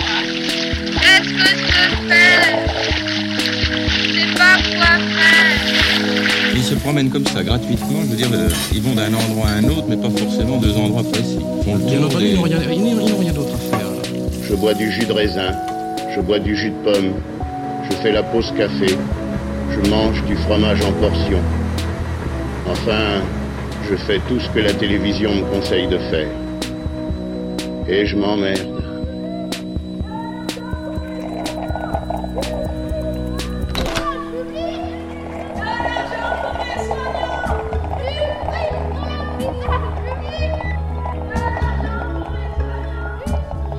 Qu'est-ce que je fais? Je sais pas quoi faire. Ils se promènent comme ça, gratuitement. Je veux dire, euh, ils vont d'un endroit à un autre, mais pas forcément deux endroits précis. Bien entendu, des- ils n'ont rien, rien d'autre à faire. Je bois du jus de raisin, je bois du jus de pomme, je fais la pause café, je mange du fromage en portions. Enfin, je fais tout ce que la télévision me conseille de faire. Et je m'emmerde.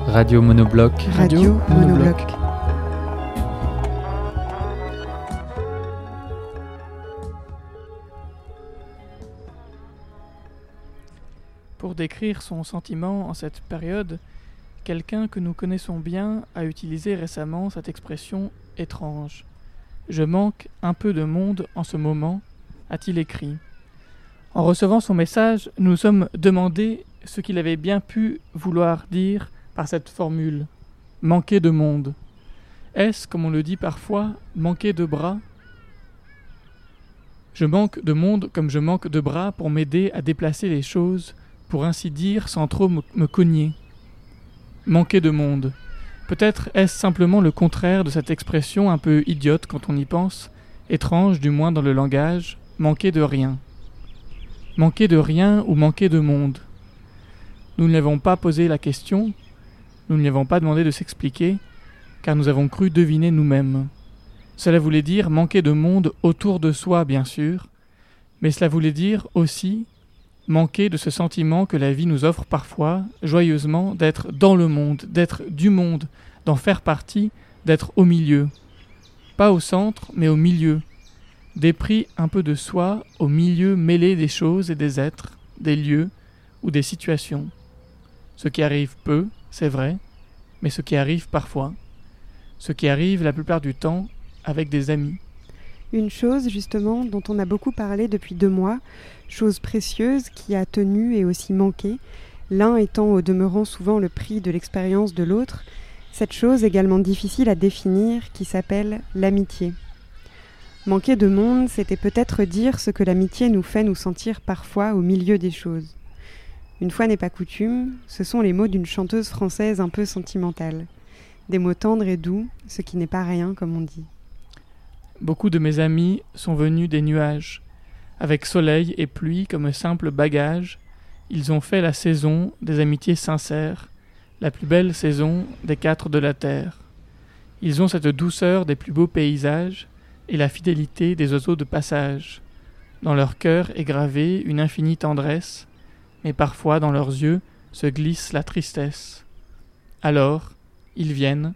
Radio Monobloc. Radio Monobloc. Son sentiment en cette période, quelqu'un que nous connaissons bien a utilisé récemment cette expression étrange. Je manque un peu de monde en ce moment, a-t-il écrit. En recevant son message, nous nous sommes demandé ce qu'il avait bien pu vouloir dire par cette formule manquer de monde. Est-ce, comme on le dit parfois, manquer de bras Je manque de monde comme je manque de bras pour m'aider à déplacer les choses, pour ainsi dire, sans trop me, cogner. Manquer de monde. Peut-être est-ce simplement le contraire de cette expression un peu idiote quand on y pense, étrange du moins dans le langage, manquer de rien. Manquer de rien ou manquer de monde. Nous ne lui avons pas posé la question, nous ne lui avons pas demandé de s'expliquer, car nous avons cru deviner nous-mêmes. Cela voulait dire manquer de monde autour de soi, bien sûr, mais cela voulait dire aussi manquer de ce sentiment que la vie nous offre parfois, joyeusement, d'être dans le monde, d'être du monde, d'en faire partie, d'être au milieu. Pas au centre, mais au milieu. Dépris un peu de soi au milieu mêlé des choses et des êtres, des lieux ou des situations. Ce qui arrive peu, c'est vrai, mais ce qui arrive parfois. Ce qui arrive la plupart du temps avec des amis. Une chose, justement, dont on a beaucoup parlé depuis deux mois, chose précieuse qui a tenu et aussi manqué, l'un étant au demeurant souvent le prix de l'expérience de l'autre, cette chose également difficile à définir qui s'appelle l'amitié. Manquer de monde, c'était peut-être dire ce que l'amitié nous fait nous sentir parfois au milieu des choses. Une fois n'est pas coutume, ce sont les mots d'une chanteuse française un peu sentimentale. Des mots tendres et doux, ce qui n'est pas rien comme on dit. Beaucoup de mes amis sont venus des nuages. Avec soleil et pluie comme simple bagage, ils ont fait la saison des amitiés sincères, la plus belle saison des quatre de la terre. Ils ont cette douceur des plus beaux paysages et la fidélité des oiseaux de passage. Dans leur cœur est gravée une infinie tendresse, mais parfois dans leurs yeux se glisse la tristesse. Alors, ils viennent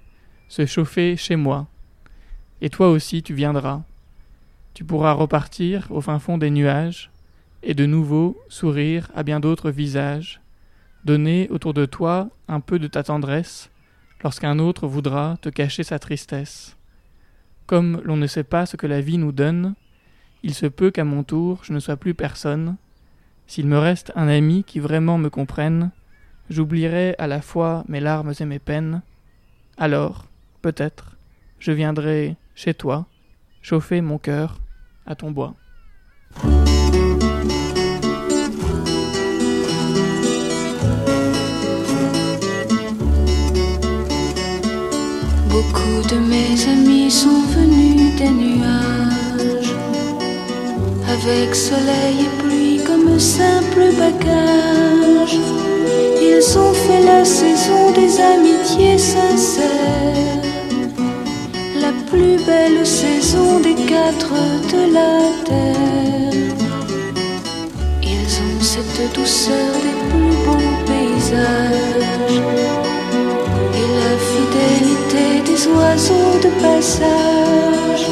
se chauffer chez moi. Et toi aussi tu viendras. Tu pourras repartir au fin fond des nuages, et de nouveau sourire à bien d'autres visages, donner autour de toi un peu de ta tendresse, lorsqu'un autre voudra te cacher sa tristesse. Comme l'on ne sait pas ce que la vie nous donne, il se peut qu'à mon tour je ne sois plus personne. S'il me reste un ami qui vraiment me comprenne, j'oublierai à la fois mes larmes et mes peines. Alors, peut-être, je viendrai chez toi, chauffer mon cœur à ton bois. Beaucoup de mes amis sont venus des nuages, avec soleil et pluie comme simple bagage. Ils ont fait la saison des amitiés sincères, plus belle saison des quatre de la terre. Ils ont cette douceur des plus beaux paysages et la fidélité des oiseaux de passage.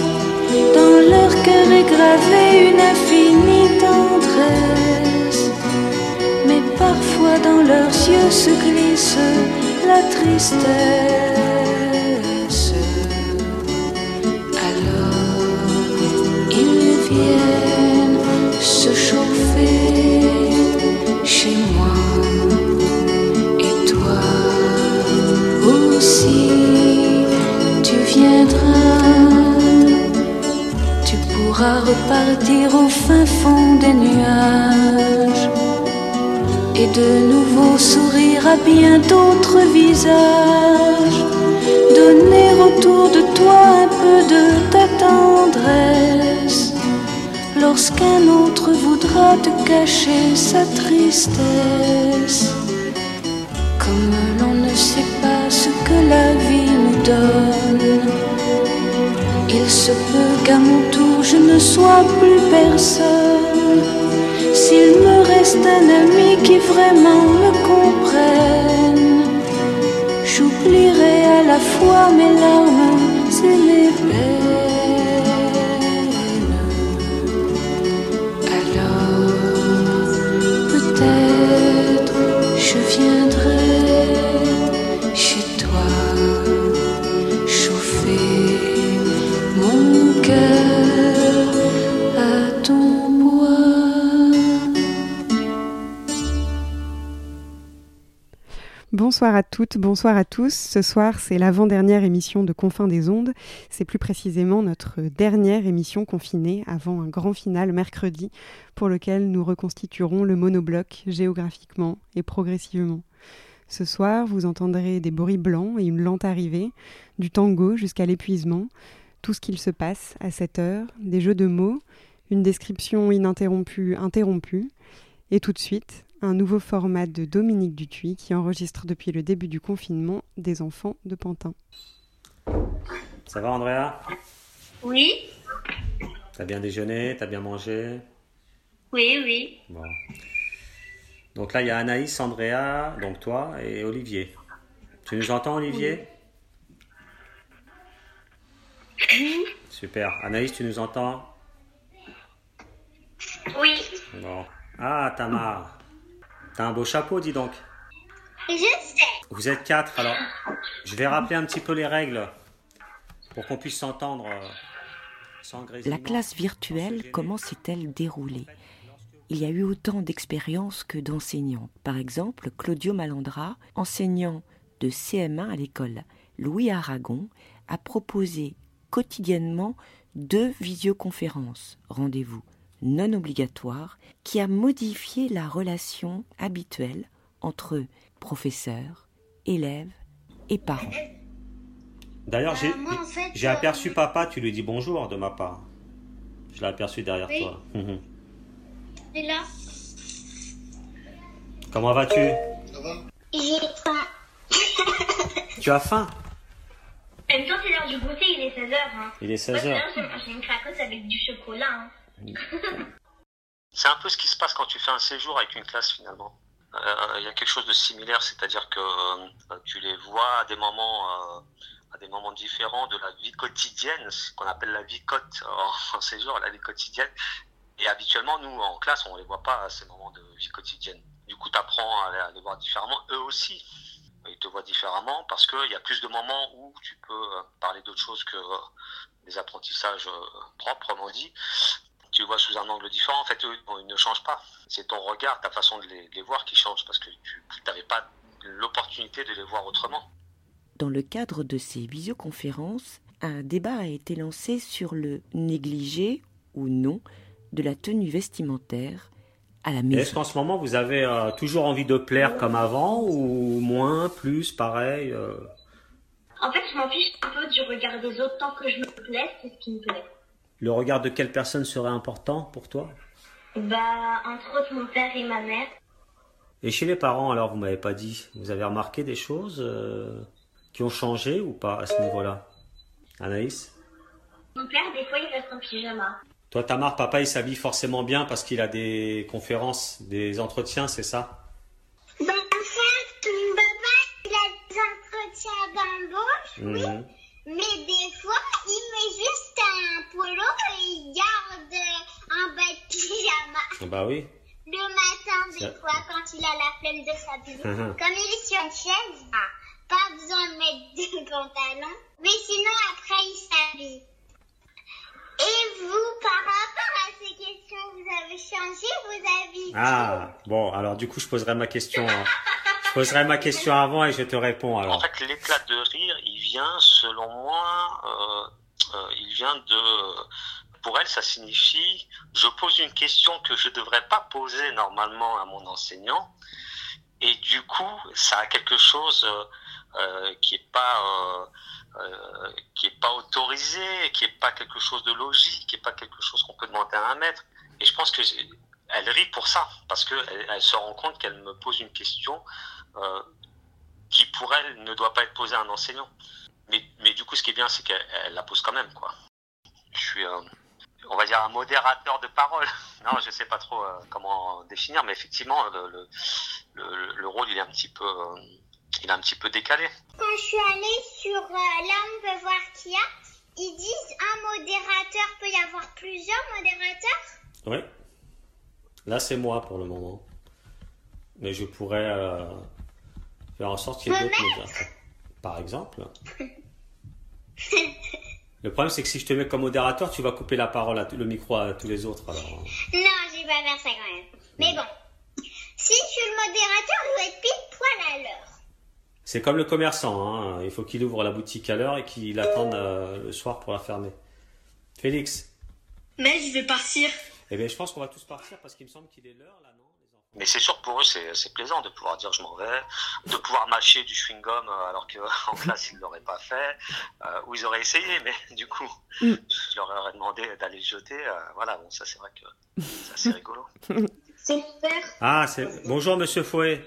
Dans leur cœur est gravée une infinie tendresse, mais parfois dans leurs yeux se glisse la tristesse. Repartir au fin fond des nuages et de nouveau sourire à bien d'autres visages. Donner autour de toi un peu de ta tendresse lorsqu'un autre voudra te cacher sa tristesse. Comme l'on ne sait pas ce que la vie nous donne, il se peut qu'à mon tour je ne sois plus personne. S'il me reste un ami qui vraiment me comprenne, j'oublierai à la fois mes larmes et mes peines. Bonsoir à tous. Ce soir, c'est l'avant-dernière émission de Confins des Ondes. C'est plus précisément notre dernière émission confinée avant un grand final mercredi pour lequel nous reconstituerons le monobloc géographiquement et progressivement. Ce soir, vous entendrez des bruits blancs et une lente arrivée, du tango jusqu'à l'épuisement, tout ce qu'il se passe à cette heure, des jeux de mots, une description ininterrompue interrompue, et tout de suite, un nouveau format de Dominique Dutuy qui enregistre depuis le début du confinement des enfants de Pantin. Ça va Andrea? Oui, T'as bien déjeuné? T'as bien mangé? Oui, oui. Bon. Donc là, il y a Anaïs, Andrea, donc toi et Olivier. Tu nous entends, Olivier? Super. Anaïs, tu nous entends? Oui. Bon. Ah, Tamar. T'as un beau chapeau, dis donc. Je sais. Vous êtes quatre, alors je vais rappeler un petit peu les règles pour qu'on puisse s'entendre euh, sans grésillement. La classe virtuelle, comment s'est-elle déroulée? Il y a eu autant d'expériences que d'enseignants. Par exemple, Claudio Malandra, enseignant de CM1 à l'école Louis Aragon, a proposé quotidiennement deux visioconférences, rendez-vous non obligatoires, qui a modifié la relation habituelle entre professeurs, élèves et parents. D'ailleurs, j'ai Euh, moi, en fait, j'ai euh, aperçu papa, tu lui dis bonjour de ma part. Je l'ai aperçu derrière Oui. toi. Mhm. Et là, Comment vas-tu? J'ai faim. Tu as faim? En même temps, c'est l'heure du goûter, il est 16h. Hein. Il est Moi, 16h. d'ailleurs, je vais manger une cracotte avec du chocolat. Hein. C'est un peu ce qui se passe quand tu fais un séjour avec une classe finalement. Euh, Il y a quelque chose de similaire, c'est-à-dire que euh, tu les vois à des moments, euh, à des moments différents de la vie quotidienne, ce qu'on appelle la vie cote en, séjour, la vie quotidienne. Et habituellement, nous en classe, on les voit pas à ces moments de vie quotidienne. Du coup, tu apprends à, les- voir différemment. Eux aussi, ils te voient différemment parce qu'il y a plus de moments où tu peux parler d'autre chose que des apprentissages euh, proprement dit tu le vois sous un angle différent. En fait, eux, bon, ils ne changent pas. C'est ton regard, ta façon de les, de les voir qui change parce que tu n'avais pas l'opportunité de les voir autrement. Dans le cadre de ces visioconférences, un débat a été lancé sur le négligé ou non de la tenue vestimentaire à la maison. Est-ce qu'en ce moment, vous avez euh, toujours envie de plaire comme avant ou moins, plus, pareil euh? En fait, je m'en fiche un peu du regard des autres tant que je me plais, c'est ce qui me plaît. Le regard de quelle personne serait important pour toi? Bah, entre autres, mon père et ma mère. Et chez les parents, alors, vous m'avez pas dit, vous avez remarqué des choses euh, qui ont changé ou pas à ce niveau-là? Anaïs? Mon père, des fois, il reste en pyjama. Toi, Tamar, papa, il s'habille forcément bien parce qu'il a des conférences, des entretiens, c'est ça? Bah, en fait, papa, il a des entretiens d'embauche, Mhm. mais des fois, juste un polo et il garde un bas de pyjama. Bah oui. Le matin, des fois, quand il a la flemme de s'habiller. Mhm. Comme il est sur une chaise, ah, pas besoin de mettre de pantalon. Mais sinon, après, il s'habille. Et vous, par rapport à ces questions, vous avez changé vos habits Ah, bon, alors du coup, je poserai ma question. hein. Je poserai ma question avant et je te réponds En fait, l'éclat de rire, il vient, selon moi, euh, il vient de pour elle, ça signifie je pose une question que je ne devrais pas poser normalement à mon enseignant. Et du coup, ça a quelque chose euh, pas euh, qui est pas autorisé, qui est pas quelque chose de logique, qui est pas quelque chose qu'on peut demander à un maître. Et je pense que elle rit pour ça parce que elle, se rend compte qu'elle me pose une question euh, qui pour elle ne doit pas être posée à un enseignant. Mais, mais du coup, ce qui est bien, c'est qu'elle la pose quand même, quoi. Je suis, euh, on va dire, un modérateur de parole. non, je sais pas trop euh, comment définir, mais effectivement, le, le, le, rôle, il est un petit peu, euh, il est un petit peu décalé. Quand je suis allée sur L'homme veut voir qui a, ils disent un modérateur peut y avoir plusieurs modérateurs. Oui. Là, c'est moi pour le moment. Mais je pourrais faire en sorte qu'il y ait d'autres modérateurs. Par exemple. Le problème, c'est que si je te mets comme modérateur, tu vas couper la parole, à le micro à tous les autres. Alors. Non, je vais pas faire ça quand même. Mais bon, si je suis le modérateur, je dois être pile poil à l'heure. C'est comme le commerçant, hein. il faut qu'il ouvre la boutique à l'heure et qu'il attende euh, le soir pour la fermer. Félix Mais je vais partir. Eh bien, je pense qu'on va tous partir parce qu'il me semble qu'il est l'heure là, non? Mais c'est sûr que pour eux, c'est plaisant de pouvoir dire je m'en vais, de pouvoir mâcher du chewing-gum euh, alors qu'en classe, ils ne l'auraient pas fait, euh, ou ils auraient essayé, mais du coup, mm. je leur aurais demandé d'aller le jeter. Euh, voilà, bon, ça c'est vrai que c'est assez rigolo. C'est super. Ah, bonjour Monsieur Fouet.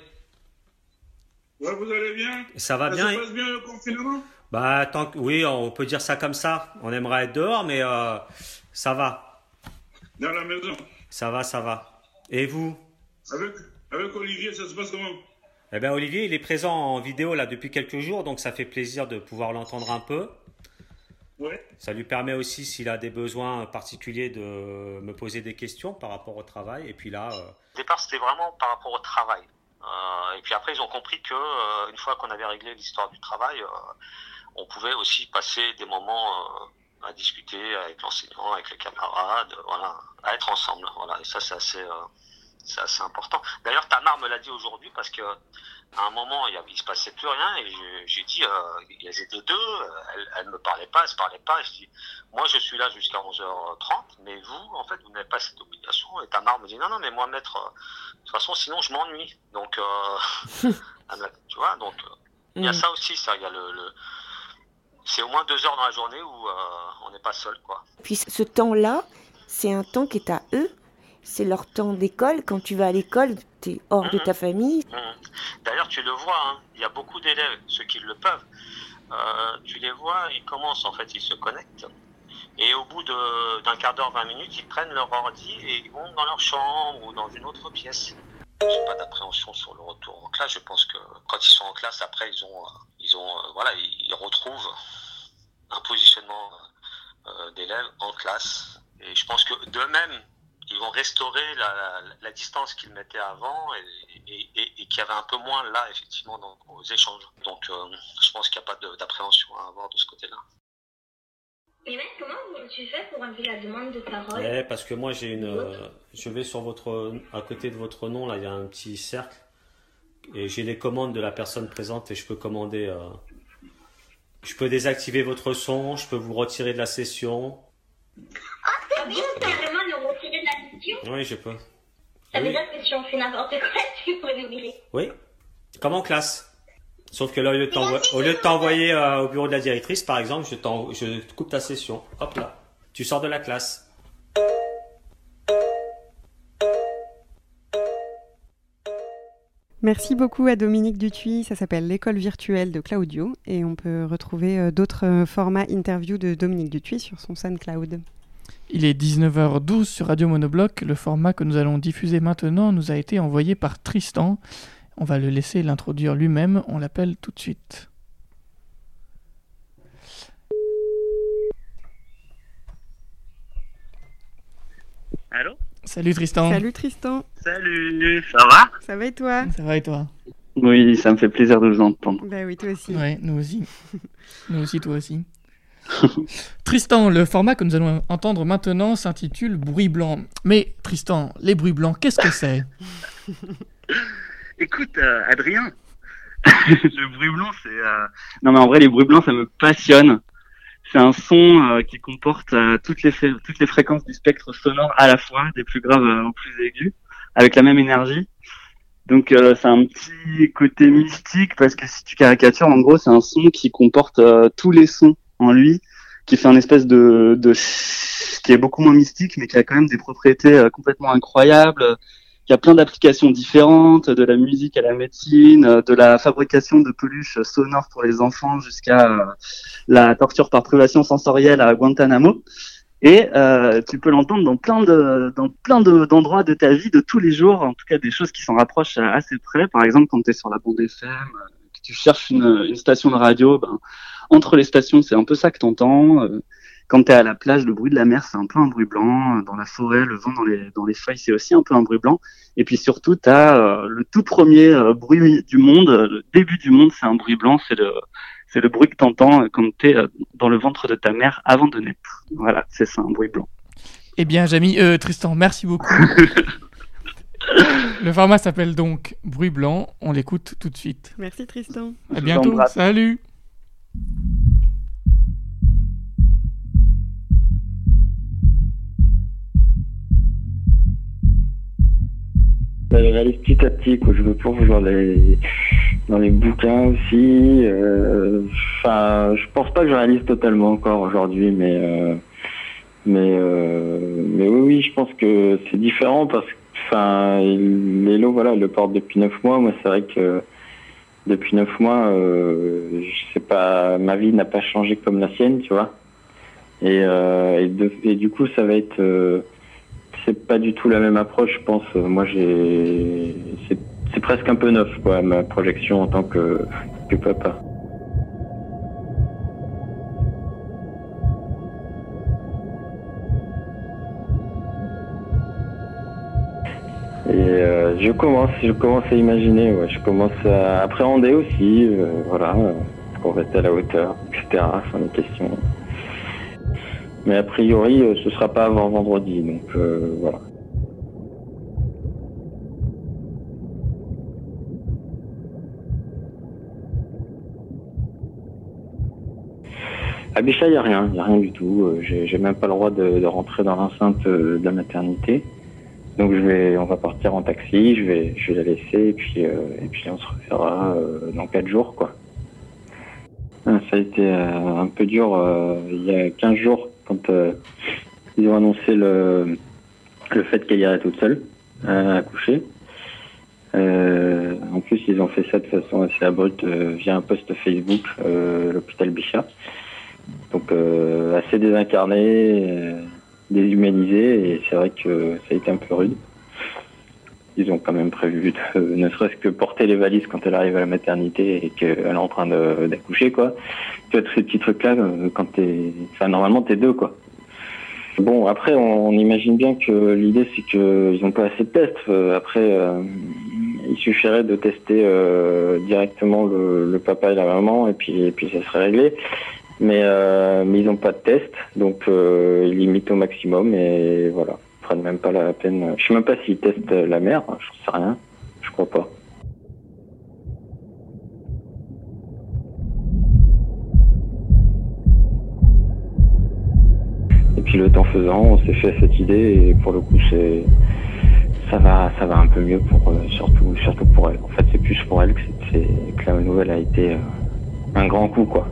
Ouais, vous allez bien? Ça va ça bien? Ça passe bien le confinement? Bah, tant que... oui, on peut dire ça comme ça. On aimerait être dehors, mais ça va. Dans la maison Ça va, ça va. Et vous? Avec, avec Olivier, ça se passe comment? Eh bien, Olivier, il est présent en vidéo là depuis quelques jours, donc ça fait plaisir de pouvoir l'entendre un peu. Ouais. Ça lui permet aussi, s'il a des besoins particuliers, de me poser des questions par rapport au travail. Et puis là. Euh... Au départ, c'était vraiment par rapport au travail. Euh, et puis après, ils ont compris que euh, une fois qu'on avait réglé l'histoire du travail, euh, on pouvait aussi passer des moments euh, à discuter avec l'enseignant, avec les camarades, voilà, à être ensemble. Voilà. Et ça, c'est assez c'est assez important. D'ailleurs, Tamar me l'a dit aujourd'hui parce que à un moment, il, ne se passait plus rien et j'ai dit, euh, elles étaient deux, elles, ne me parlaient pas, elles se parlaient pas. je dis, moi, je suis là jusqu'à 11h30, mais vous, en fait, vous n'avez pas cette obligation. Et Tamar me dit, non, non, mais moi, maître, euh, de toute façon, sinon, je m'ennuie. Donc, euh, tu vois, donc, il y a mm. ça aussi, ça. Il y a le, c'est au moins deux heures dans la journée où on n'est pas seul, quoi. Puis ce temps-là, c'est un temps qui est à eux c'est leur temps d'école. Quand tu vas à l'école, tu es hors de ta mhm. famille. Mhm. D'ailleurs, tu le vois, hein. il y a beaucoup d'élèves, ceux qui le peuvent, euh, tu les vois, ils commencent, en fait, ils se connectent. Et au bout d'un quart d'heure, 20 minutes, ils prennent leur ordi et ils vont dans leur chambre ou dans une autre pièce. J'ai pas d'appréhension sur le retour en classe. Je pense que quand ils sont en classe, après, ils ont, euh, ils ont, euh, voilà, ils retrouvent un positionnement d'élèves en classe. Et je pense que d'eux-mêmes, ils vont restaurer la, distance qu'ils mettaient avant et, et, qu'il y avait un peu moins là, effectivement, dans, aux échanges. Donc, euh, je pense qu'il n'y a pas d'appréhension à avoir de ce côté-là. Et même, comment tu fais pour enlever la demande de parole ouais, Parce que moi, j'ai une. Euh, je vais sur votre. À côté de votre nom, là, il y a un petit cercle. Et j'ai les commandes de la personne présente et je peux commander. Euh, je peux désactiver votre son, je peux vous retirer de la session. Ah, c'est bien, le oui, je peux. Ça veut dire que si on fait n'importe quoi, tu peux nous virer. Oui, comme en classe. Sauf que là, au lieu de t'envoyer euh, au bureau de la directrice, par exemple, je, je coupe ta session. Hop là. Tu sors de la classe. Merci beaucoup à Dominique Dutuy, ça s'appelle l'école virtuelle de Claudio et on peut retrouver euh, d'autres euh, formats interviews de Dominique Dutuy sur son SoundCloud. Il est 19h12 sur Radio Monobloc. Le format que nous allons diffuser maintenant nous a été envoyé par Tristan. On va le laisser l'introduire lui-même. On l'appelle tout de suite. Allô? Salut Tristan. Salut Tristan. Salut, ça va? Ça va et toi? Ça va et toi? Oui, ça me fait plaisir de vous entendre. Bah oui, toi aussi. Ouais, nous aussi. nous aussi, toi aussi. Tristan, le format que nous allons entendre maintenant s'intitule Bruit blanc. Mais Tristan, les bruits blancs, qu'est-ce que c'est? Écoute, euh, Adrien, le bruit blanc, c'est. Euh, non, mais en vrai, les bruits blancs, ça me passionne. c'est un son euh, qui comporte toutes les fréquences du spectre sonore à la fois, des plus graves aux plus aigus, avec la même énergie. Donc c'est un petit côté mystique parce que si tu caricatures, en gros, c'est un son qui comporte tous les sons en lui, qui fait un espèce de, de qui est beaucoup moins mystique, mais qui a quand même des propriétés euh, complètement incroyables. Il y a plein d'applications différentes, de la musique à la médecine, euh, de la fabrication de peluches sonores pour les enfants jusqu'à euh, la torture par privation sensorielle à Guantanamo. Et euh, tu peux l'entendre dans plein de dans plein de- d'endroits de, ta vie de tous les jours, en tout cas des choses qui s'en rapprochent euh, assez près. Par exemple, quand tu es sur la bande FM, euh, tu cherches une, une station de radio, ben, entre les stations, c'est un peu ça que t'entends. Euh, quand tu es à la plage, le bruit de la mer, c'est un peu un bruit blanc. Euh, Dans la forêt, le vent dans les, dans les feuilles, c'est aussi un peu un bruit blanc. Et puis surtout, tu as le tout premier euh, bruit du monde, euh, le début du monde, c'est un bruit blanc, c'est le, c'est le bruit que t'entends euh, quand tu es dans le ventre de ta mère avant de naître. Voilà, c'est ça, un bruit blanc. Eh bien, Jamy, euh, Tristan, merci beaucoup. Le format s'appelle donc Bruit blanc. On l'écoute tout de suite. Merci Tristan. À bientôt. Salut. Je réalise petit à petit, quoi. Je me plonge dans les, dans les bouquins aussi. euh, Enfin, je pense pas que je réalise totalement encore aujourd'hui, mais, euh, mais, euh, mais oui, oui, je pense que c'est différent parce que, enfin, Lélo, voilà, il le porte depuis neuf mois. Moi, c'est vrai que depuis neuf mois, euh, je sais pas, ma vie n'a pas changé comme la sienne, tu vois. Et, euh, et, du coup, ça va être, euh, c'est pas du tout la même approche, je pense. Moi, j'ai, c'est, c'est presque un peu neuf, quoi, ma projection en tant que, que papa. Euh, je commence, je commence à imaginer, je commence à appréhender aussi, euh, voilà, qu'on va être à la hauteur, etc. Sans les questions. Mais a priori, euh, ce sera pas avant vendredi, donc euh, voilà. À Bichat, il n'y a rien, il n'y a rien du tout. J'ai même pas le droit de, rentrer dans l'enceinte de la maternité. Donc je vais, on va partir en taxi, je vais, je vais la laisser et puis, euh, et puis on se reverra euh, dans quatre jours, quoi. Ah, Ça a été euh, un peu dur euh, il y a 15 jours quand euh, ils ont annoncé le, le fait qu'elle irait toute seule accoucher. Euh, en plus, ils ont fait ça de façon assez abrupte via un post Facebook, l'hôpital Bichat. Donc assez désincarné, déshumanisé, et c'est vrai que ça a été un peu rude. Ils ont quand même prévu de, ne serait-ce que porter les valises quand elle arrive à la maternité et qu'elle est en train d'accoucher, quoi. Tu vois, tous ces petits trucs-là, euh, quand t'es... Enfin, normalement, t'es deux, quoi. Bon, après, on, imagine bien que l'idée, c'est qu'ils n'ont pas assez de tests. Euh, après, euh, il suffirait de tester directement le, papa et la maman, et puis ça serait réglé. Mais, euh, mais ils n'ont pas de test, donc euh, ils limitent au maximum, et voilà. Ils prennent même pas la peine. Je sais même pas s'ils testent la mère, je sais rien. Je crois pas. Et puis le temps faisant, on s'est fait cette idée et pour le coup c'est ça va ça va un peu mieux pour euh, surtout surtout pour elle. En fait c'est plus pour elle que, que la nouvelle a été euh, un grand coup quoi.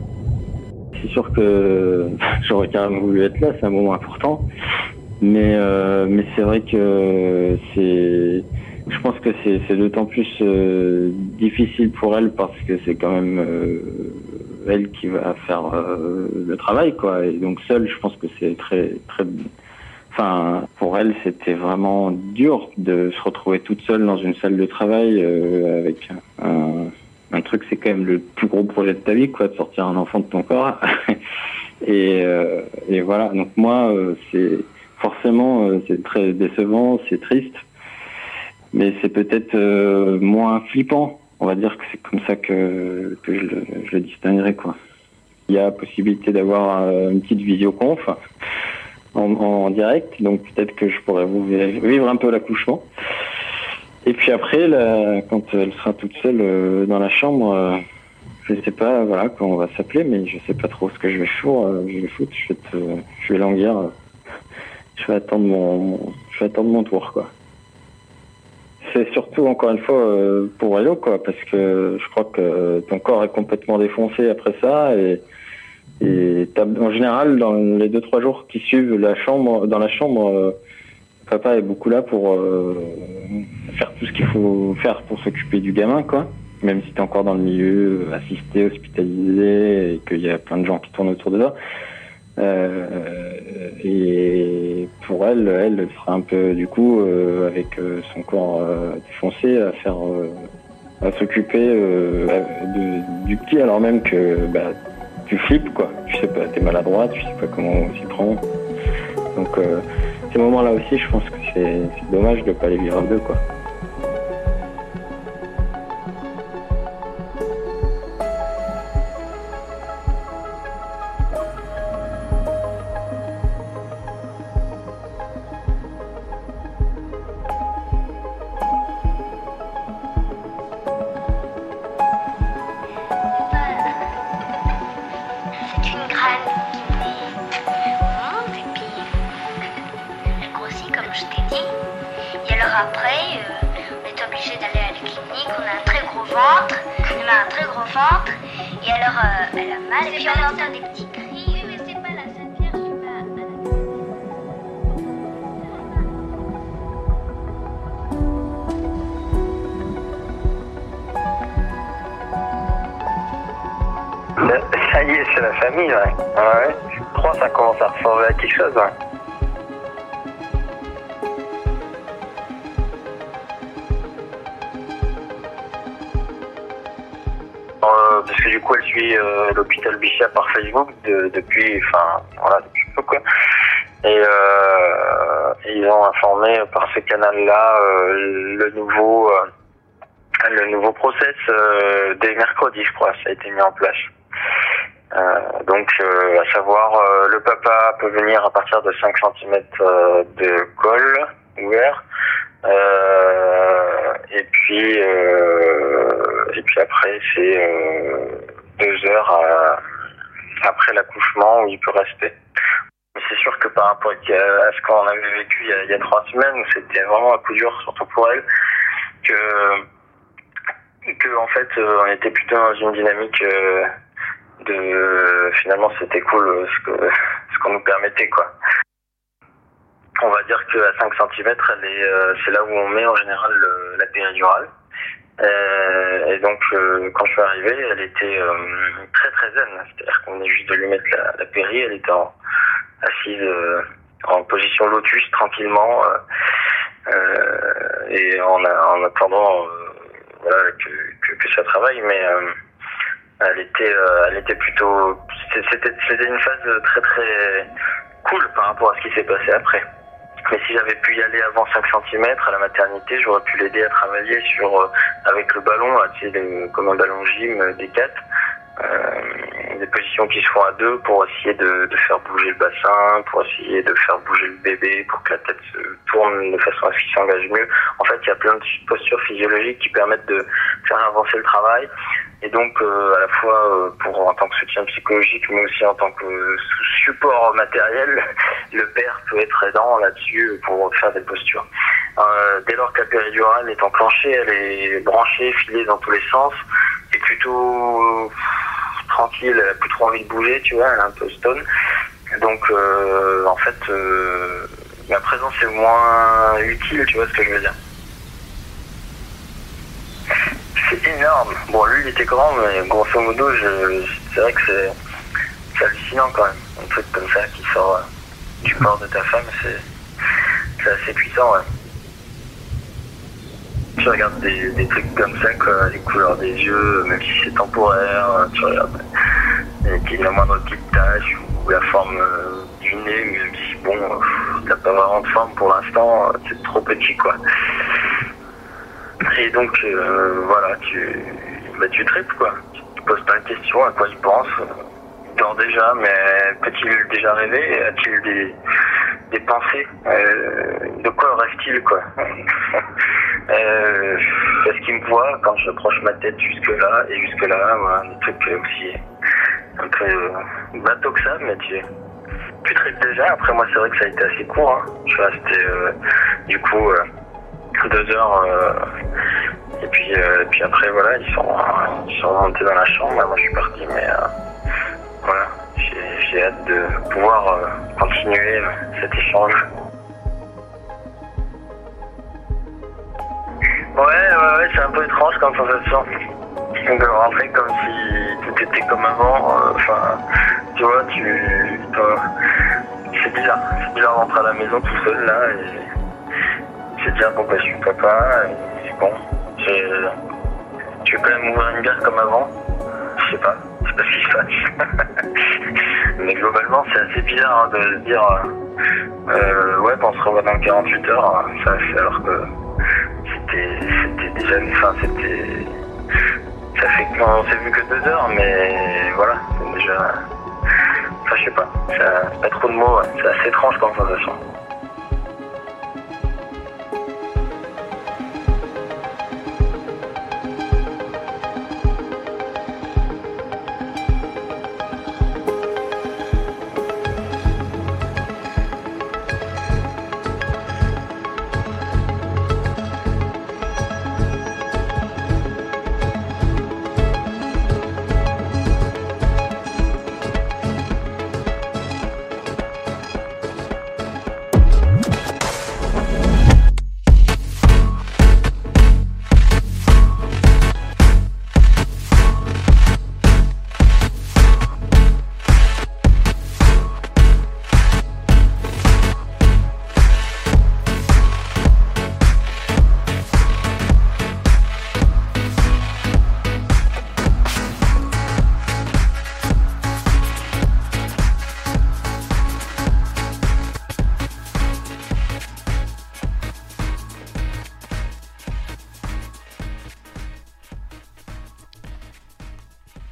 C'est sûr que j'aurais carrément voulu être là, c'est un moment important. Mais euh, mais c'est vrai que c'est je pense que c'est c'est d'autant plus euh, difficile pour elle parce que c'est quand même euh, elle qui va faire euh, le travail quoi et donc seule je pense que c'est très très enfin pour elle c'était vraiment dur de se retrouver toute seule dans une salle de travail euh, avec un, un truc c'est quand même le plus gros projet de ta vie quoi de sortir un enfant de ton corps et, euh, et voilà donc moi euh, c'est forcément euh, c'est très décevant c'est triste mais c'est peut-être euh, moins flippant. On va dire que c'est comme ça que, que je, le, je le distinguerai quoi. Il y a possibilité d'avoir euh, une petite visioconf en, en direct, donc peut-être que je pourrais vous vi- vivre un peu l'accouchement. Et puis après, là, quand elle sera toute seule euh, dans la chambre, euh, je sais pas, voilà, quand on va s'appeler, mais je sais pas trop ce que je vais foutre. euh, je vais foutre. Je vais, te, je vais languir. Je vais attendre mon, je vais attendre mon tour, quoi. C'est surtout encore une fois pour Hello, quoi, parce que je crois que ton corps est complètement défoncé après ça et et en général dans les deux trois jours qui suivent la chambre, dans la chambre, papa est beaucoup là pour euh, faire tout ce qu'il faut faire pour s'occuper du gamin, quoi. Même si t'es encore dans le milieu, euh, assisté, hospitalisé, et qu'il y a plein de gens qui tournent autour de toi. Euh, et pour elle, elle, sera un peu, du coup, euh, avec son corps défoncé, à faire, à s'occuper du petit, alors même que bah, tu flippes, quoi. Tu sais pas, t'es maladroit, tu sais pas comment s'y prendre. Donc, ces moments-là aussi, je pense que c'est dommage de pas les vivre à deux, quoi. Ouais. Euh, parce que du coup, elle suit euh, l'hôpital Bichat par Facebook de- depuis, enfin, voilà, depuis peu, quoi. Et euh, ils ont informé par ce canal-là le nouveau, le nouveau process dès mercredi, je crois, ça a été mis en place. Euh, donc, euh, à savoir, euh, le papa peut venir à partir de 5 cm de col ouvert. Et puis, et puis après, c'est deux heures après l'accouchement où il peut rester. C'est sûr que par rapport à ce qu'on avait vécu il y, a, il y a trois semaines, c'était vraiment un coup dur, surtout pour elle, que, que en fait, on était plutôt dans une dynamique de finalement c'était cool euh, ce que ce qu'on nous permettait quoi. On va dire qu'à 5 cm, euh, c'est là où on met en général la péridurale. Euh, et donc, euh, quand je suis arrivé, elle était euh, très très zen. C'est-à-dire qu'on venait juste de lui mettre la, la péri, elle était en, assise euh, en position lotus tranquillement. et en, en attendant voilà, que, que, que ça travaille, mais elle était, euh, elle était plutôt, c'était, c'était une phase très très cool par rapport à ce qui s'est passé après. Mais si j'avais pu y aller avant 5 cm à la maternité, j'aurais pu l'aider à travailler sur euh, avec le ballon, tu sais, comme un ballon gym euh, des 4 euh, des positions qui se font à deux pour essayer de, de faire bouger le bassin, pour essayer de faire bouger le bébé, pour que la tête se tourne de façon à ce qu'il s'engage mieux. En fait, il y a plein de postures physiologiques qui permettent de faire avancer le travail. Et donc, euh, à la fois euh, pour en tant que soutien psychologique, mais aussi en tant que euh, support matériel, le père peut être aidant là-dessus pour faire des postures. Euh, dès lors que la péridurale est enclenchée, elle est branchée, filée dans tous les sens, c'est plutôt euh, tranquille, elle a plus trop envie de bouger, tu vois, elle est un peu stone. Donc, euh, en fait, euh, ma présence est moins utile, tu vois ce que je veux dire. C'est énorme. Bon, lui, il était grand, mais grosso modo, c'est vrai que c'est, hallucinant quand même. Un truc comme ça qui sort euh, du corps de ta femme, c'est assez puissant, ouais. Tu regardes des, des trucs comme ça, quoi, les couleurs des yeux, même si c'est temporaire, euh, tu regardes euh, la moindre petite tache ou la forme euh, du nez, même si bon, t'as pas vraiment de forme pour l'instant, c'est trop petit, quoi. Et donc, euh, voilà, tu, bah, tu tripes, quoi. Tu te poses plein de questions, à quoi il pense. Il dort déjà, mais peut-il déjà rêver? A-t-il des, des pensées? Euh, De quoi rêve-t-il, quoi? Euh, Parce qu'il me voit quand je penche ma tête jusque-là et jusque-là, voilà, des trucs aussi un peu euh, bateau que ça, mais tu, tu tripes déjà? Après, moi, c'est vrai que ça a été assez court. Hein. Je suis resté, euh, du coup, deux heures. et puis, euh, puis après, voilà, ils sont, ils sont montés dans la chambre. Moi, je suis parti, mais euh, voilà, j'ai hâte de pouvoir euh, continuer euh, cet échange. Ouais, ouais, ouais, c'est un peu étrange comme sensation. De rentrer comme si tout était comme avant. euh, Enfin, tu vois, tu. C'est bizarre. C'est bizarre de rentrer à la maison tout seul là. C'est dire bon bah je suis papa et bon. Je vais quand même ouvrir une bière comme avant. Je sais pas. Pas ce. Mais globalement c'est assez bizarre hein, de se dire euh, euh, ouais on se revoit dans 48 heures. c'est alors que c'était déjà enfin c'était ça fait que on s'est vu que deux heures mais voilà c'est déjà enfin je sais pas ça pas trop de mots c'est assez étrange comme sensation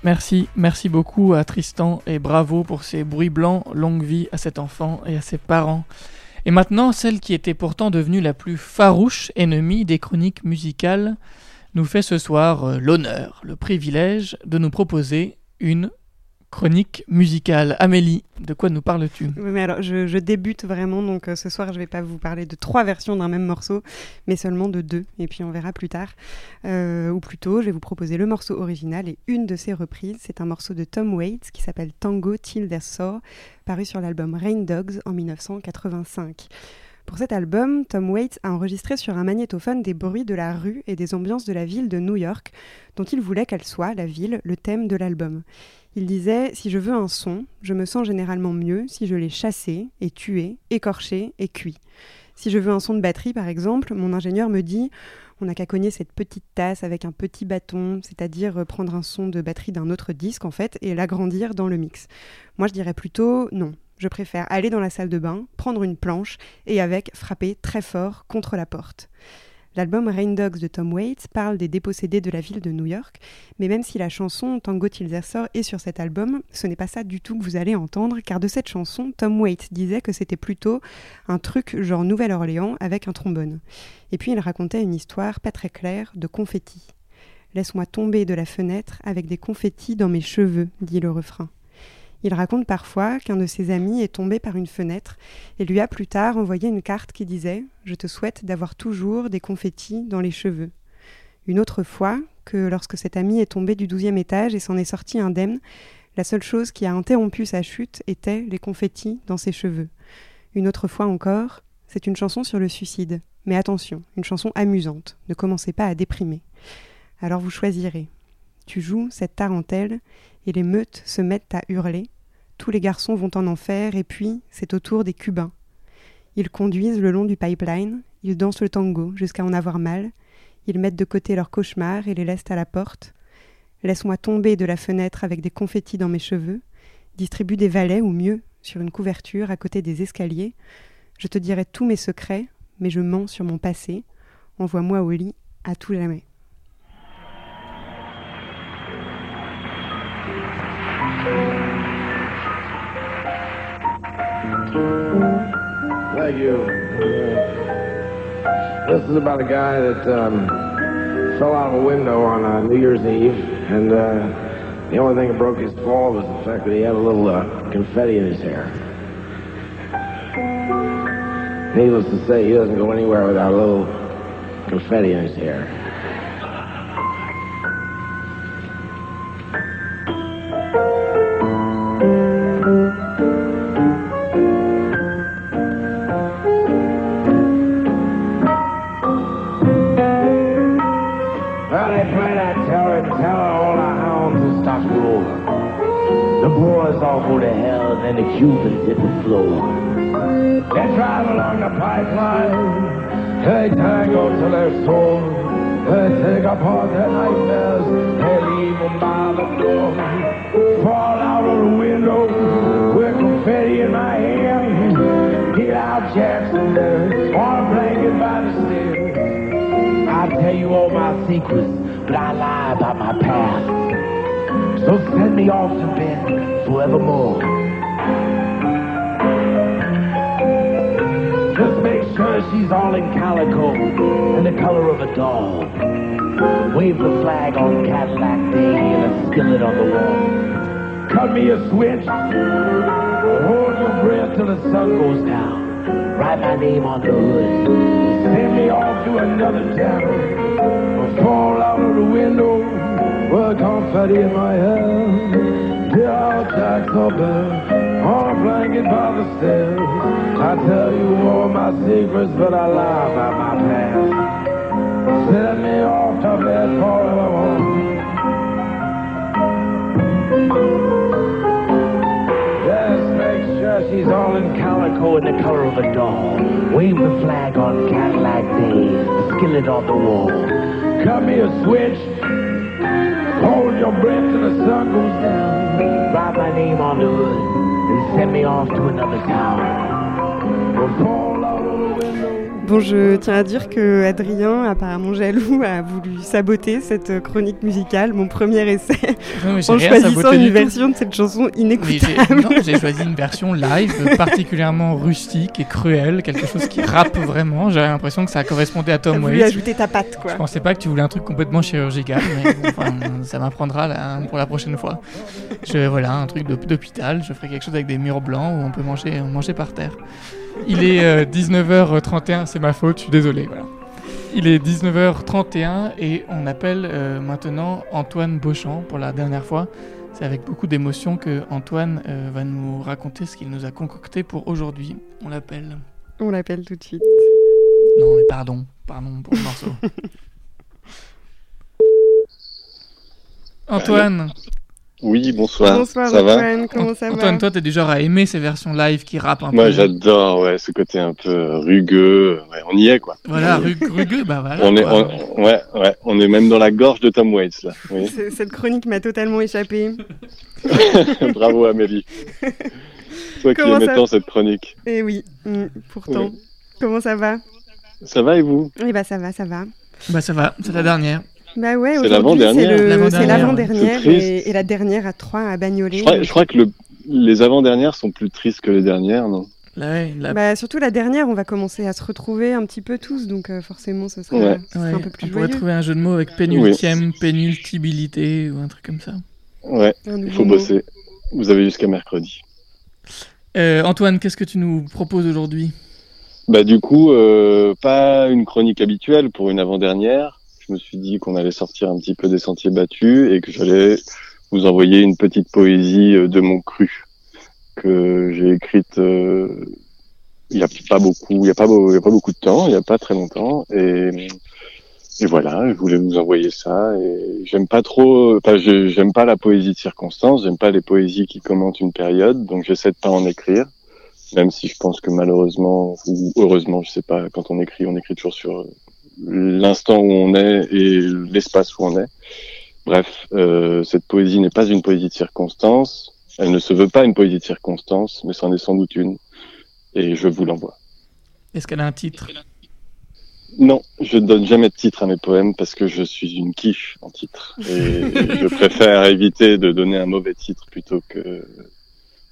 Merci, merci beaucoup à Tristan et bravo pour ces bruits blancs. Longue vie à cet enfant et à ses parents. Et maintenant, celle qui était pourtant devenue la plus farouche ennemie des chroniques musicales nous fait ce soir euh, l'honneur, le privilège de nous proposer une chronique musicale. Amélie, de quoi nous parles-tu? Mais alors, je, débute vraiment, donc euh, ce soir, je vais pas vous parler de trois versions d'un même morceau, mais seulement de deux, et puis on verra plus tard. Euh, ou plutôt, je vais vous proposer le morceau original et une de ses reprises. C'est un morceau de Tom Waits qui s'appelle Tango Till There's Sore, paru sur l'album Rain Dogs en 1985. Pour cet album, Tom Waits a enregistré sur un magnétophone des bruits de la rue et des ambiances de la ville de New York, dont il voulait qu'elle soit, la ville, le thème de l'album. Il disait Si je veux un son, je me sens généralement mieux si je l'ai chassé et tué, écorché et cuit. Si je veux un son de batterie, par exemple, mon ingénieur me dit on n'a qu'à cogner cette petite tasse avec un petit bâton, c'est-à-dire prendre un son de batterie d'un autre disque en fait et l'agrandir dans le mix. Moi je dirais plutôt non. Je préfère aller dans la salle de bain, prendre une planche et avec frapper très fort contre la porte. L'album Rain Dogs de Tom Waits parle des dépossédés de la ville de New York, mais même si la chanson Tango Sore est sur cet album, ce n'est pas ça du tout que vous allez entendre, car de cette chanson, Tom Waits disait que c'était plutôt un truc genre Nouvelle-Orléans avec un trombone. Et puis il racontait une histoire pas très claire de confettis. Laisse-moi tomber de la fenêtre avec des confettis dans mes cheveux, dit le refrain. Il raconte parfois qu'un de ses amis est tombé par une fenêtre et lui a plus tard envoyé une carte qui disait Je te souhaite d'avoir toujours des confettis dans les cheveux. Une autre fois, que lorsque cet ami est tombé du douzième étage et s'en est sorti indemne, la seule chose qui a interrompu sa chute était les confettis dans ses cheveux. Une autre fois encore, c'est une chanson sur le suicide. Mais attention, une chanson amusante. Ne commencez pas à déprimer. Alors vous choisirez. Tu joues cette tarentelle et les meutes se mettent à hurler. Tous les garçons vont en enfer et puis c'est au tour des Cubains. Ils conduisent le long du pipeline, ils dansent le tango jusqu'à en avoir mal, ils mettent de côté leurs cauchemars et les laissent à la porte. Laisse-moi tomber de la fenêtre avec des confettis dans mes cheveux, distribue des valets ou mieux, sur une couverture à côté des escaliers. Je te dirai tous mes secrets, mais je mens sur mon passé. Envoie-moi au lit à tout jamais. Thank you. This is about a guy that um, fell out of a window on uh, New Year's Eve, and uh, the only thing that broke his fall was the fact that he had a little uh, confetti in his hair. Needless to say, he doesn't go anywhere without a little confetti in his hair. But I lie about my past. So send me off to bed forevermore. Just make sure she's all in calico and the color of a doll. Wave the flag on Cadillac Day and a skillet on the wall. Cut me a switch. Hold your breath till the sun goes down. Write my name on the hood. Send me off to another town. Fall out of the window with confetti in my hair. Get out Jackson Bell on a blanket by the stairs. I tell you all my secrets, but I lie about my past. Send me off to bed forevermore. Sure all in calico in the color of a doll. Wave the flag on Cadillac days, the skillet on the wall. Cut me a switch. Hold your breath till the sun goes down. Write my name on the hood and send me off to another town. Fall out of the window. Bon, je tiens à dire que Adrien, apparemment jaloux, a voulu saboter cette chronique musicale, mon premier essai, Non, en choisissant une version de cette chanson inécoutable. non, j'ai choisi une version live particulièrement rustique et cruelle, quelque chose qui rappe vraiment. J'avais l'impression que ça correspondait à Tom Waits. ajouter ta patte, quoi. Je pensais pas que tu voulais un truc complètement chirurgical, mais bon, enfin, ça m'apprendra pour la prochaine fois. Je, voilà, un truc d'hôp- d'hôpital. Je ferai quelque chose avec des murs blancs où on peut manger, manger par terre. Il est euh, 19h31, c'est ma faute, je suis désolé. Voilà. Il est 19h31 et on appelle euh, maintenant Antoine Beauchamp pour la dernière fois. C'est avec beaucoup d'émotion que Antoine euh, va nous raconter ce qu'il nous a concocté pour aujourd'hui. On l'appelle. On l'appelle tout de suite. Non, mais pardon, pardon pour le morceau. Antoine. Oui, bonsoir. Bonsoir ça va Antoine, comment ça va Antoine, toi, t'es du genre à aimer ces versions live qui rappent un Moi, peu. j'adore, ouais, ce côté un peu rugueux. Ouais, on y est, quoi. Voilà, rug- rugueux, bah voilà. on est, on- ouais, ouais, on est même dans la gorge de Tom Waits, là. Oui. Cette chronique m'a totalement échappé. Bravo, Amélie. Toi qui aimais tant cette chronique. Eh oui, mm, pourtant. Comment ça va? Ça va et vous? Eh bah ça va, ça va. Bah ça va, c'est la dernière. Bah ouais, C'est l'avant-dernière. c'est et, et la dernière à 3 à Bagnolet. je crois, je crois que le, les avant-dernières sont plus tristes que les dernières, non? La- Bah, surtout la dernière, on va commencer à se retrouver un petit peu tous, donc euh, forcément ce sera, Ouais. ce sera ouais, un peu plus on pourrait joyeux. trouver un jeu de mots avec pénultième, pénultibilité ou un truc comme ça. Ouais, il faut mot. bosser. Vous avez jusqu'à mercredi. Euh, Antoine, qu'est-ce que tu nous proposes aujourd'hui? Bah du coup, euh, pas une chronique habituelle pour une avant-dernière. Je me suis dit qu'on allait sortir un petit peu des sentiers battus et que j'allais vous envoyer une petite poésie euh, de mon cru que j'ai écrite euh, il y a pas beaucoup, il y a pas, beaucoup de temps, il y a pas très longtemps et voilà, je voulais vous envoyer ça j'aime pas trop, enfin j'aime pas la poésie de circonstance, j'aime pas les poésies qui commentent une période, donc j'essaie de pas en écrire même si je pense que malheureusement ou heureusement, je sais pas, quand on écrit, on écrit toujours sur l'instant où on est et l'espace où on est. Bref, euh, cette poésie n'est pas une poésie de circonstance. Elle ne se veut pas une poésie de circonstance, mais c'en est sans doute une. Et je vous l'envoie. Est-ce qu'elle a un titre? Non, je ne donne jamais de titre à mes poèmes parce que je suis une quiche en titre. Et je préfère éviter de donner un mauvais titre plutôt que...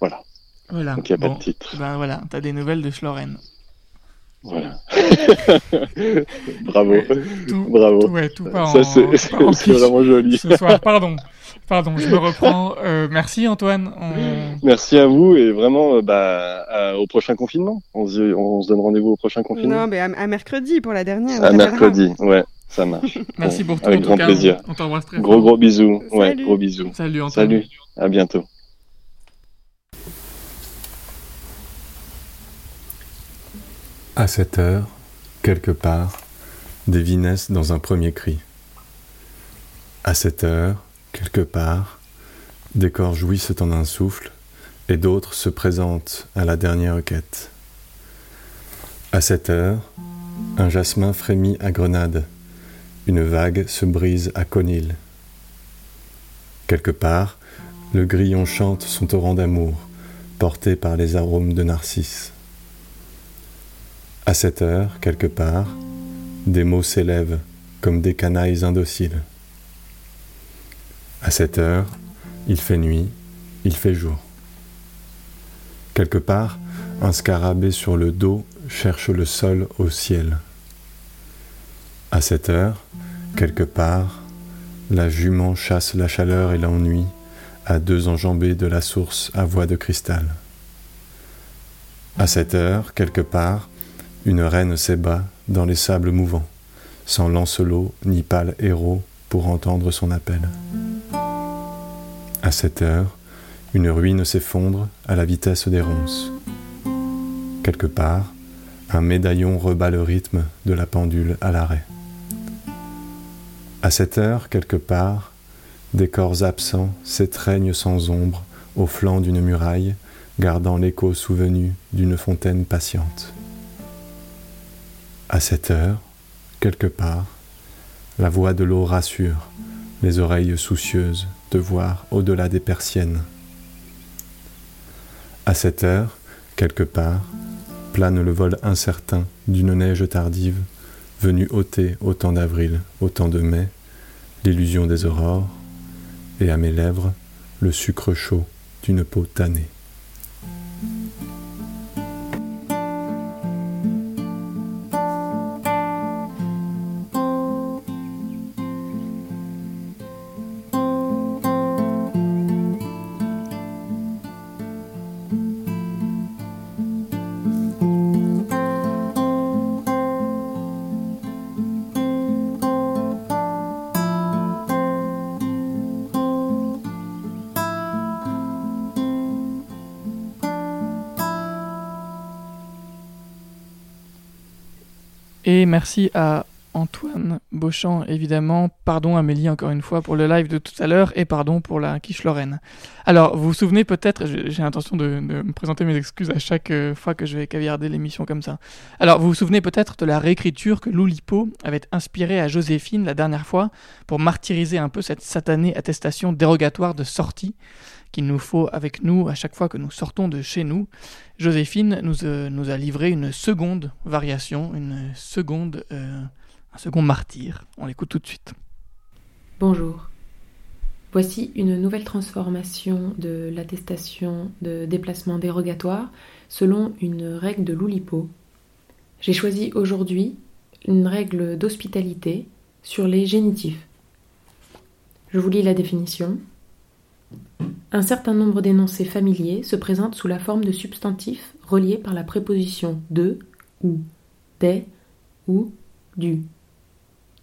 Voilà. Voilà. Donc il n'y a Bon, pas de titre. Ben voilà, t'as des nouvelles de Schloren. Voilà. Bravo. Tout, Bravo. tout, ouais, tout part Ça, en- c'est- vraiment joli. Ce soir, pardon. Pardon, je me reprends. Euh, merci Antoine. On- Merci à vous et vraiment euh, bah, au prochain confinement. On se, on se donne rendez-vous au prochain confinement. Non, mais à, à mercredi pour la dernière. à mercredi, ouais, ça marche. Merci Bon, pour tout, Avec en tout grand cas, plaisir. on- t'embrasse très Gros fort. gros bisous. Ouais, Salut. gros bisous. Salut, Antoine. Salut. À bientôt. À cette heure, quelque part, des vies naissent dans un premier cri. À cette heure, quelque part, des corps jouissent en un souffle, et d'autres se présentent à la dernière quête. À cette heure, un jasmin frémit à Grenade, une vague se brise à Conil. Quelque part, le grillon chante son torrent d'amour, porté par les arômes de narcisse. À cette heure, quelque part, des mots s'élèvent comme des canailles indociles. À cette heure, il fait nuit, il fait jour. Quelque part, un scarabée sur le dos cherche le sol au ciel. À cette heure, quelque part, la jument chasse la chaleur et l'ennui à deux enjambées de la source à voix de cristal. À cette heure, quelque part, une reine s'ébat dans les sables mouvants, sans lancelot ni pâle héros pour entendre son appel. À cette heure, une ruine s'effondre à la vitesse des ronces. Quelque part, un médaillon rebat le rythme de la pendule à l'arrêt. À cette heure, quelque part, des corps absents s'étreignent sans ombre au flanc d'une muraille, gardant l'écho souvenu d'une fontaine patiente. À cette heure, quelque part, la voix de l'eau rassure les oreilles soucieuses de voir au-delà des persiennes. À cette heure, quelque part, plane le vol incertain d'une neige tardive venue ôter au temps d'avril, au temps de mai, l'illusion des aurores, et à mes lèvres le sucre chaud d'une peau tannée. Et merci à Antoine Beauchamp, évidemment. Pardon Amélie, encore une fois, pour le live de tout à l'heure et pardon pour la quiche Lorraine. Alors, vous vous souvenez peut-être, j'ai l'intention de, de me présenter mes excuses à chaque euh, fois que je vais caviarder l'émission comme ça. Alors, vous vous souvenez peut-être de la réécriture que Loulipo avait inspirée à Joséphine la dernière fois pour martyriser un peu cette satanée attestation dérogatoire de sortie qu'il nous faut avec nous à chaque fois que nous sortons de chez nous. Joséphine nous, euh, a livré une seconde variation, une seconde, euh, un second martyr. On l'écoute tout de suite. Bonjour. Voici une nouvelle transformation de l'attestation de déplacement dérogatoire selon une règle de Loulipo. J'ai choisi aujourd'hui une règle d'hospitalité sur les génitifs. Je vous lis la définition. Un certain nombre d'énoncés familiers se présentent sous la forme de substantifs reliés par la préposition de ou des ou du.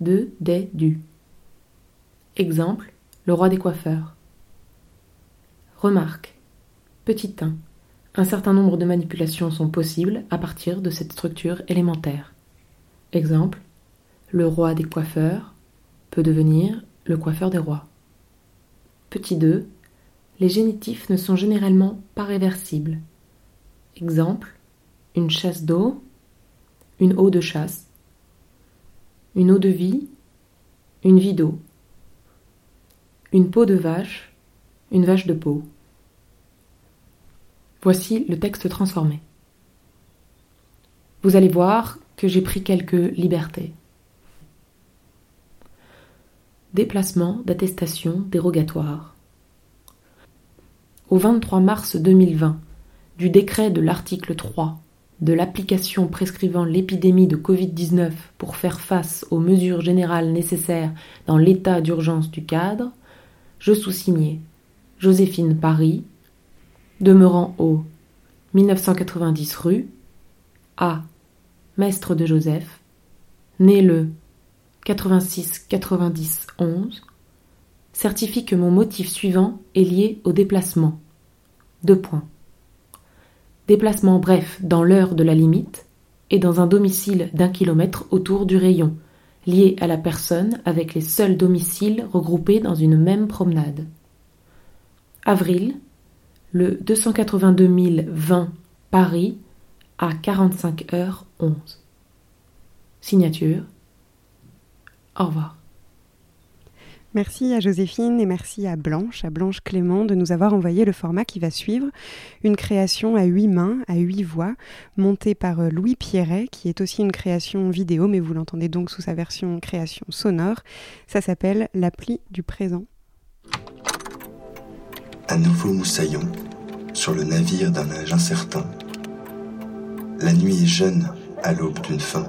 De, des, du. Exemple, le roi des coiffeurs. Remarque. Petit 1. Un certain nombre de manipulations sont possibles à partir de cette structure élémentaire. Exemple, le roi des coiffeurs peut devenir le coiffeur des rois. Petit 2. Les génitifs ne sont généralement pas réversibles. Exemple, une chasse d'eau, une eau de chasse, une eau de vie, une vie d'eau, une peau de vache, une vache de peau. Voici le texte transformé. Vous allez voir que j'ai pris quelques libertés. Déplacement d'attestation dérogatoire. Au 23 mars 2020, du décret de l'article 3 de l'application prescrivant l'épidémie de Covid-19 pour faire face aux mesures générales nécessaires dans l'état d'urgence du cadre, je sous-signais Joséphine Paris, demeurant au 1990 rue A. Maître de Joseph, né le 86 90 11, certifie que mon motif suivant est lié au déplacement. Deux points. Déplacement bref dans l'heure de la limite et dans un domicile d'un kilomètre autour du rayon, lié à la personne avec les seuls domiciles regroupés dans une même promenade. Avril, le 282 020 Paris à 45 h 11. Signature. Au revoir. Merci à Joséphine et merci à Blanche, à Blanche Clément, de nous avoir envoyé le format qui va suivre. Une création à huit mains, à huit voix, montée par euh, Louis Pierret, qui est aussi une création vidéo, mais vous l'entendez donc sous sa version création sonore. Ça s'appelle L'appli du présent. À nouveau moussaillon, sur le navire d'un âge incertain. La nuit est jeune à l'aube d'une fin.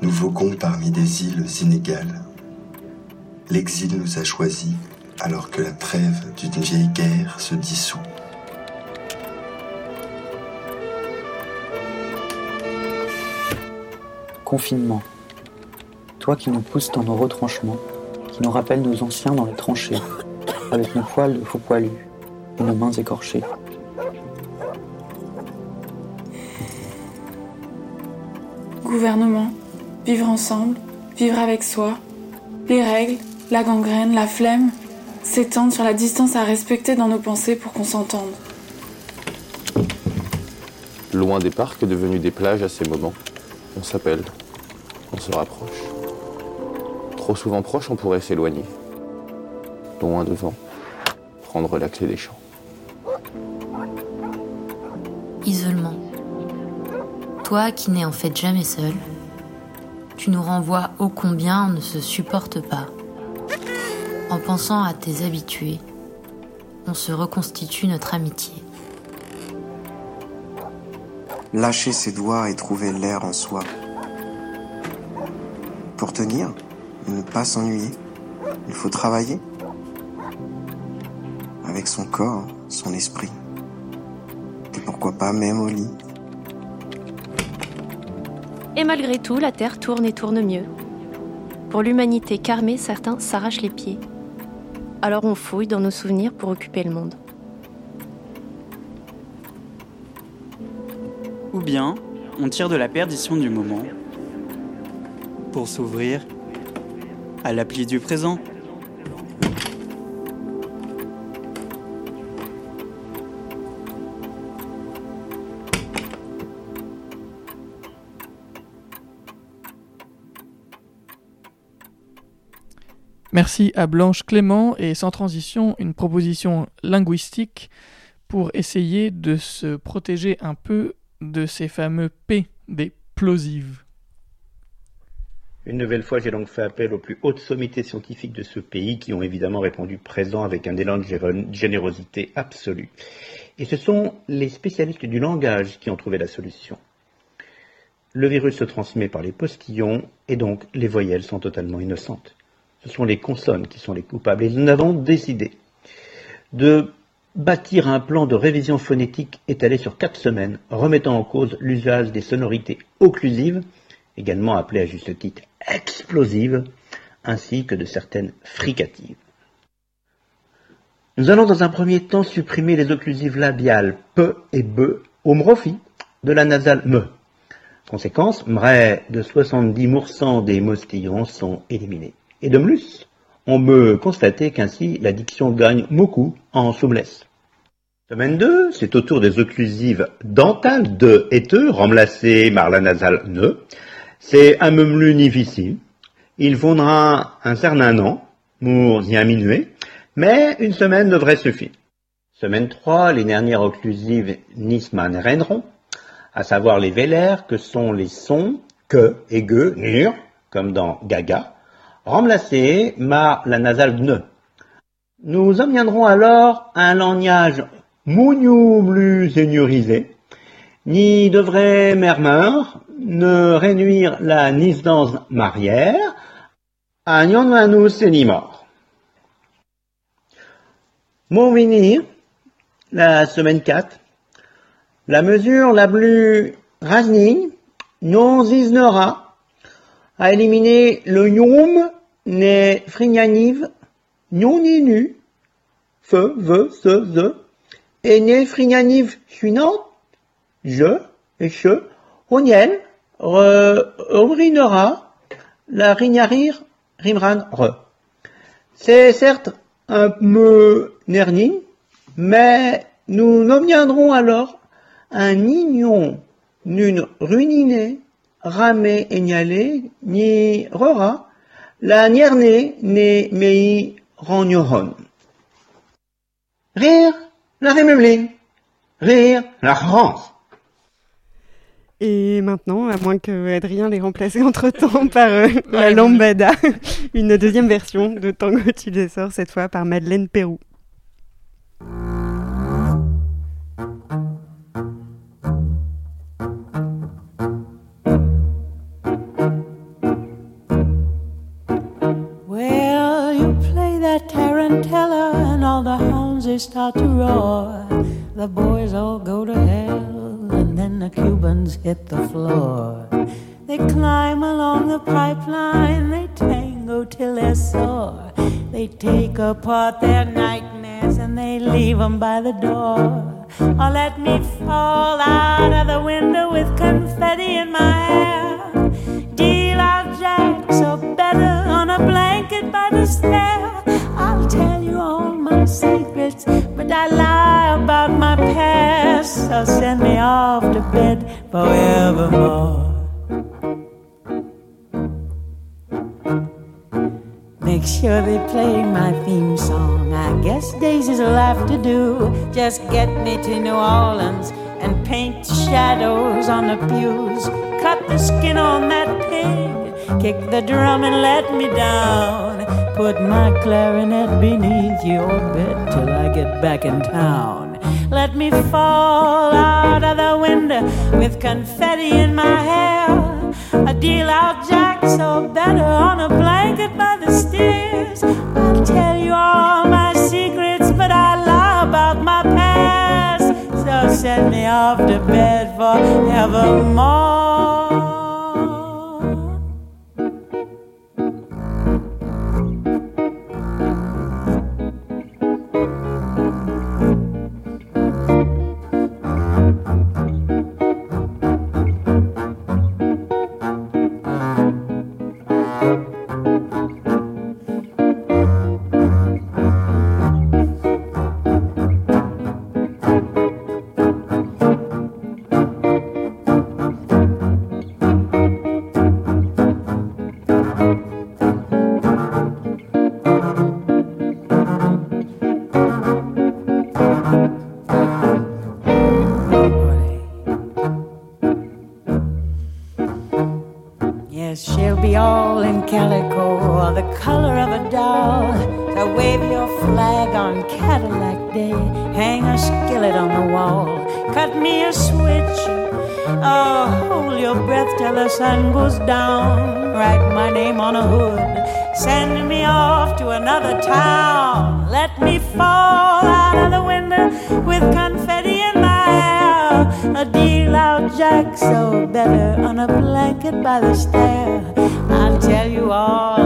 Nous voguons parmi des îles inégales L'exil nous a choisis alors que la trêve d'une vieille guerre se dissout. Confinement. Toi qui nous pousses dans nos retranchements, qui nous rappelle nos anciens dans les tranchées, avec nos poils de faux poilus et nos mains écorchées. Gouvernement, vivre ensemble, vivre avec soi, les règles, la gangrène, la flemme s'étendent sur la distance à respecter dans nos pensées pour qu'on s'entende. Loin des parcs, devenus des plages à ces moments, on s'appelle, on se rapproche. Trop souvent proche, on pourrait s'éloigner. Loin devant, prendre la clé des champs. Isolement. Toi qui n'es en fait jamais seul, tu nous renvoies ô combien on ne se supporte pas. En pensant à tes habitués, on se reconstitue notre amitié. Lâcher ses doigts et trouver l'air en soi. Pour tenir, ne pas s'ennuyer, il faut travailler. Avec son corps, son esprit. Et pourquoi pas même au lit. Et malgré tout, la Terre tourne et tourne mieux. Pour l'humanité carmée, certains s'arrachent les pieds. Alors on fouille dans nos souvenirs pour occuper le monde. Ou bien, on tire de la perdition du moment pour s'ouvrir à l'appli du présent. Merci à Blanche Clément et sans transition une proposition linguistique pour essayer de se protéger un peu de ces fameux P des plosives. Une nouvelle fois, j'ai donc fait appel aux plus hautes sommités scientifiques de ce pays qui ont évidemment répondu présent avec un élan de générosité absolue. Et ce sont les spécialistes du langage qui ont trouvé la solution. Le virus se transmet par les postillons et donc les voyelles sont totalement innocentes ce sont les consonnes qui sont les coupables. Et nous avons décidé de bâtir un plan de révision phonétique étalé sur quatre semaines, remettant en cause l'usage des sonorités occlusives, également appelées à juste titre explosives, ainsi que de certaines fricatives. Nous allons dans un premier temps supprimer les occlusives labiales P et B au de la nasale me. Conséquence, près de 70% des mostillons sont éliminés. Et de plus, on peut constater qu'ainsi la diction gagne beaucoup en souplesse. Semaine 2, c'est au tour des occlusives dentales de et te, remplacées par la nasale ne. C'est un plus difficile. Il faudra un certain temps pour y diminuer, mais une semaine devrait suffire. Semaine 3, les dernières occlusives Nisman à savoir les vélaires que sont les sons que et ge, nur, comme dans gaga, remplacé par la nasale ne. Nous en alors un langage mougnou plus sénurisé, ni devrait murmure ne réduire la naissance marière à ni mort. Mon venir, la semaine 4, la mesure la plus rasnigne non isnera à éliminer le yom ne frignanive non inu, feu, ve, se, ze, et ne frignanive suinante, je, et che, oniel, re, la rignarir, rimran, re. C'est certes un peu nerning, mais nous n'obtiendrons alors un ignon n'une ruinine, ramé et ni rora, la nierne ne mei. Rire la République, rire la France. Et maintenant, à moins que Adrien l'ait remplacé entre-temps par euh, la lambada, une deuxième version de Tango tu sort cette fois par Madeleine Pérou. They start to roar. The boys all go to hell and then the Cubans hit the floor. They climb along the pipeline, they tango till they're sore. They take apart their nightmares and they leave 'em by the door. Or let me fall out of the window with confetti in my hair. Deal out jacks or better on a blanket by the stair. I'll tell you all my secrets, but I lie about my past. So send me off to bed forevermore. Make sure they play my theme song. I guess Daisy's will have to do. Just get me to New Orleans and paint shadows on the pews. Cut the skin on that pig. Kick the drum and let me down. Put my clarinet beneath your bed till I get back in town. Let me fall out of the window with confetti in my hair. A deal out Jack so better on a blanket by the stairs. I'll tell you all my secrets, but I lie about my past. So send me off to bed forevermore. Sun goes down. Write my name on a hood. Send me off to another town. Let me fall out of the window with confetti in my hair. A deal out Jack, so better on a blanket by the stair. I'll tell you all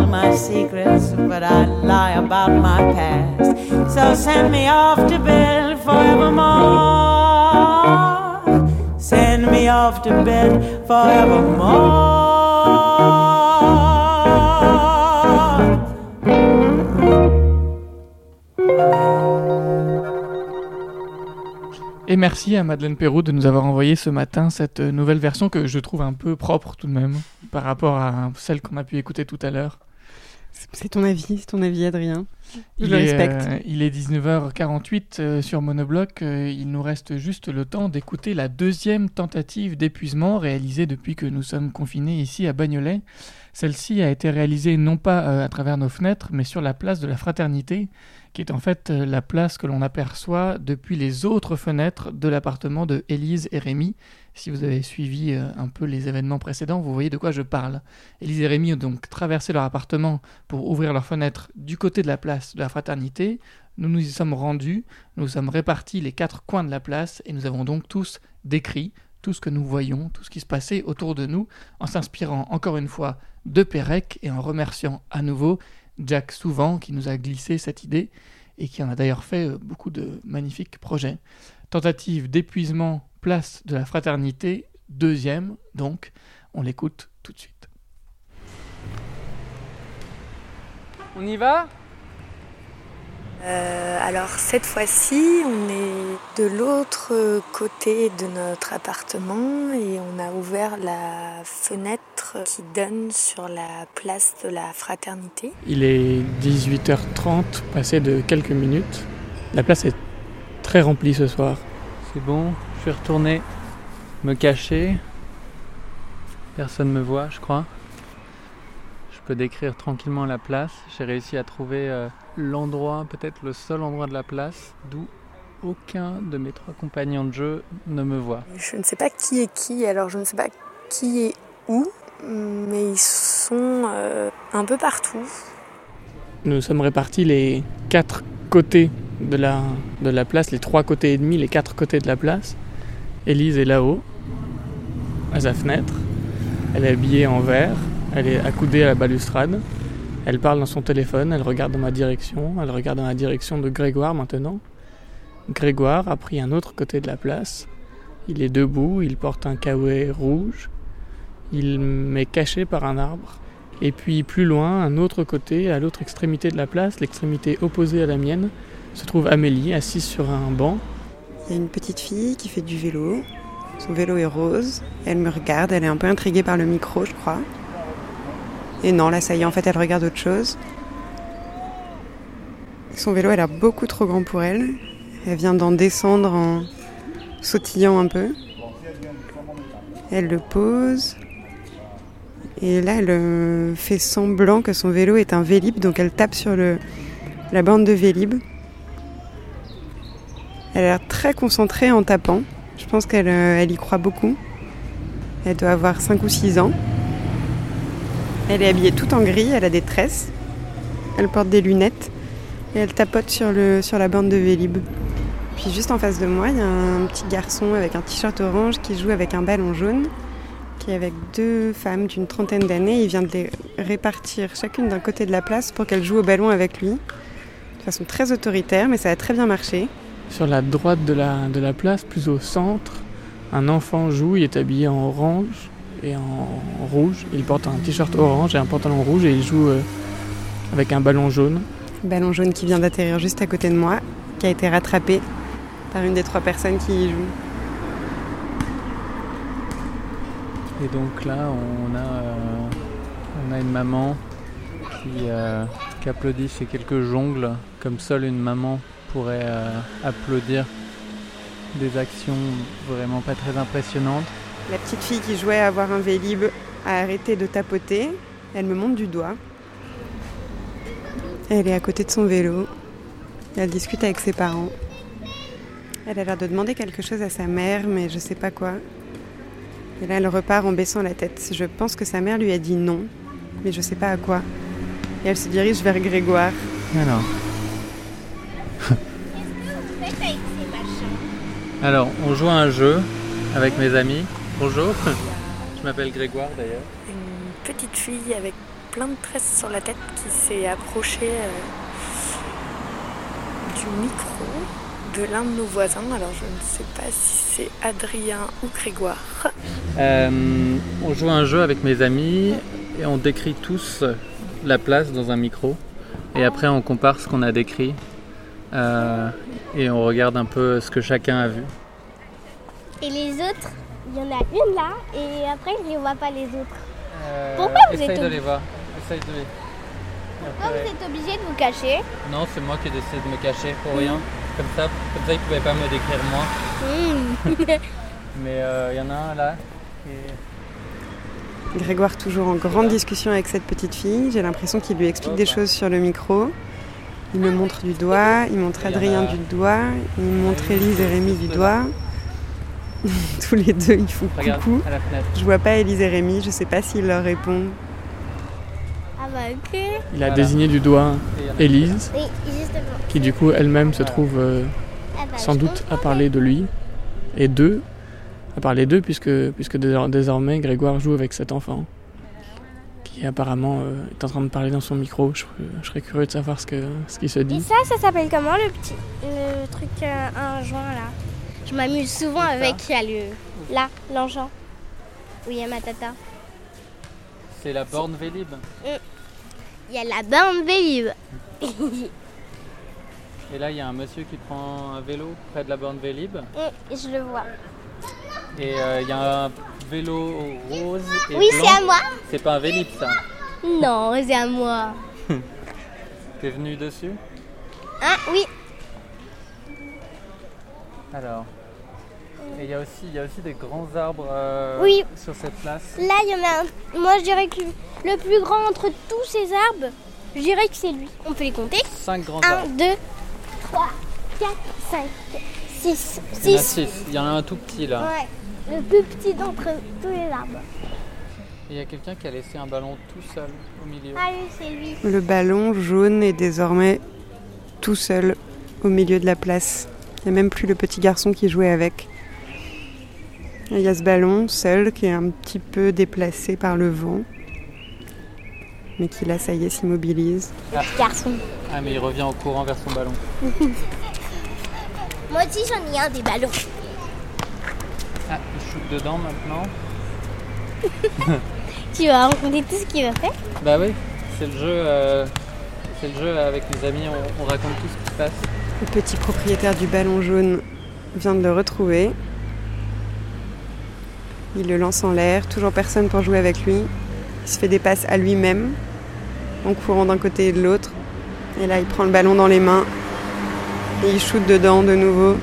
Et merci à Madeleine Perrault de nous avoir envoyé ce matin cette nouvelle version que je trouve un peu propre tout de même par rapport à celle qu'on a pu écouter tout à l'heure. C'est ton avis, c'est ton avis Adrien. Je il le est, respecte. Euh, il est 19h48 euh, sur Monobloc. Euh, il nous reste juste le temps d'écouter la deuxième tentative d'épuisement réalisée depuis que nous sommes confinés ici à Bagnolet. Celle-ci a été réalisée non pas à travers nos fenêtres, mais sur la place de la Fraternité, qui est en fait euh, la place que l'on aperçoit depuis les autres fenêtres de l'appartement de Élise et Rémi. Si vous avez suivi euh, un peu les événements précédents, vous voyez de quoi je parle. Élise et Rémi ont donc traversé leur appartement pour ouvrir leurs fenêtres du côté de la place de la Fraternité. Nous nous y sommes rendus, nous sommes répartis les quatre coins de la place et nous avons donc tous décrit tout ce que nous voyons, tout ce qui se passait autour de nous, en s'inspirant encore une fois de Pérec et en remerciant à nouveau Jack Souvent qui nous a glissé cette idée et qui en a d'ailleurs fait euh, beaucoup de magnifiques projets. Tentative d'épuisement, place de la fraternité, deuxième, donc on l'écoute tout de suite. On y va? Euh, alors cette fois-ci, on est de l'autre côté de notre appartement et on a ouvert la fenêtre qui donne sur la place de la fraternité. Il est 18h30, passé de quelques minutes. La place est très remplie ce soir. C'est bon, je vais retourner me cacher. Personne me voit, je crois. Je peux décrire tranquillement la place. J'ai réussi à trouver euh, l'endroit, peut-être le seul endroit de la place, d'où aucun de mes trois compagnons de jeu ne me voit. Je ne sais pas qui est qui, alors je ne sais pas qui est où, mais ils sont euh, un peu partout. Nous sommes répartis les quatre côtés de la, de la place, les trois côtés et demi, les quatre côtés de la place. Élise est là-haut, à sa fenêtre. Elle est habillée en vert, elle est accoudée à la balustrade. Elle parle dans son téléphone, elle regarde dans ma direction, elle regarde dans la direction de Grégoire maintenant. Grégoire a pris un autre côté de la place. Il est debout, il porte un caouet rouge. Il m'est caché par un arbre. Et puis plus loin, un autre côté, à l'autre extrémité de la place, l'extrémité opposée à la mienne, se trouve Amélie assise sur un banc. Il y a une petite fille qui fait du vélo. Son vélo est rose. Elle me regarde, elle est un peu intriguée par le micro, je crois. Et non, là, ça y est, en fait, elle regarde autre chose. Son vélo a l'air beaucoup trop grand pour elle. Elle vient d'en descendre en sautillant un peu. Elle le pose. Et là, elle euh, fait semblant que son vélo est un Vélib, donc elle tape sur la bande de Vélib. Elle a l'air très concentrée en tapant. Je pense qu'elle euh, elle y croit beaucoup. Elle doit avoir 5 ou 6 ans. Elle est habillée tout en gris, elle a des tresses. Elle porte des lunettes. Et elle tapote sur la bande de Vélib. Puis juste en face de moi, il y a un petit garçon avec un t-shirt orange qui joue avec un ballon jaune, qui est avec deux femmes d'une trentaine d'années. Il vient de les répartir chacune d'un côté de la place pour qu'elles jouent au ballon avec lui. De façon très autoritaire, mais ça a très bien marché. Sur la droite de la, de la place, plus au centre, un enfant joue, il est habillé en orange et en rouge. Il porte un t-shirt orange et un pantalon rouge et il joue euh, avec un ballon jaune. Ballon jaune qui vient d'atterrir juste à côté de moi, qui a été rattrapé par une des trois personnes qui y jouent. Et donc là, on a, euh, on a une maman qui, euh, qui applaudit ses quelques jongles, comme seule une maman pourrait euh, applaudir des actions vraiment pas très impressionnantes. La petite fille qui jouait à avoir un Vélib a arrêté de tapoter. Elle me montre du doigt. Elle est à côté de son vélo. Elle discute avec ses parents. Elle a l'air de demander quelque chose à sa mère, mais je sais pas quoi. Et là, elle repart en baissant la tête. Je pense que sa mère lui a dit non, mais je sais pas à quoi. Et elle se dirige vers Grégoire. Alors. Alors, on joue à un jeu avec mes amis. Bonjour. Je m'appelle Grégoire d'ailleurs. Une petite fille avec plein de tresses sur la tête qui s'est approchée euh, du micro de l'un de nos voisins. Alors je ne sais pas si c'est Adrien ou Grégoire. Euh, on joue à un jeu avec mes amis et on décrit tous la place dans un micro. Et après, on compare ce qu'on a décrit euh, et on regarde un peu ce que chacun a vu. Et les autres, il y en a une là, et après je ne vois pas les autres. Euh, Pourquoi vous essaye êtes de les voir. Essaye de les... Pourquoi Après- vous êtes obligé de vous cacher Non, c'est moi qui ai décidé de me cacher pour rien. Comme ça, comme ça, ils pouvaient pas me décrire moi. Hmm. Mais euh, il y en a un là. qui est- Grégoire toujours en grande discussion avec cette petite fille. J'ai l'impression qu'il lui explique des choses sur le micro. Il me montre du doigt, il montre Adrien du doigt, il montre Élise et Rémi du doigt. Tous les deux, ils font Regarde, coucou. à la fenêtre. Je vois pas Élise et Rémi, je sais pas s'il leur répond. Ah bah ok. Il a désigné du doigt Élise, Oui, justement. qui du coup elle-même se trouve euh, Ah bah, sans doute à parler de lui, et d'eux, à parler d'eux, puisque, puisque dés- désormais Grégoire joue avec cet enfant, qui apparemment euh, est en train de parler dans son micro. Je, je serais curieux de savoir ce que ce qu'il se Et dit. ça, ça s'appelle comment le petit le truc euh, un joint là? Je m'amuse souvent avec le là l'engin. Où il y a ma tata. C'est la borne Vélib. Mm. Il y a la bande Vélib. Et là, il y a un monsieur qui prend un vélo près de la borne Vélib. Mm, je le vois. Et euh, il y a un vélo rose et Oui, c'est à moi. C'est pas un Vélib, ça. Non, c'est à moi. T'es venu dessus? Ah oui. Alors. Et il y, a aussi- il y a aussi des grands arbres euh, Oui. sur cette place. Là, il y en a un. Moi, je dirais que le plus grand entre tous ces arbres, je dirais que c'est lui. On peut les compter. 5 grands 1, arbres. 2, 3, 4, 5, 6, Il y en a 6. 6. Il y en a un tout petit là. Ouais, le plus petit d'entre tous les arbres. Et il y a quelqu'un qui a laissé un ballon tout seul au milieu. Ah oui, c'est lui. Le ballon jaune est désormais tout seul au milieu de la place. Il n'y a même plus le petit garçon qui jouait avec. Il y a ce ballon seul qui est un petit peu déplacé par le vent, mais qui là, ça y est, s'immobilise. Ah. Garçon. Ah, mais il revient en courant vers son ballon. Moi aussi, j'en ai un des ballons. Ah, il shoot dedans maintenant. Tu vas raconter tout ce qu'il va faire Bah oui, c'est le jeu. euh, c'est le jeu avec les amis, on, on raconte tout ce qui se passe. Le petit propriétaire du ballon jaune vient de le retrouver. Il le lance en l'air, toujours personne pour jouer avec lui. Il se fait des passes à lui-même, en courant d'un côté et de l'autre. Et là, il prend le ballon dans les mains et il shoot dedans de nouveau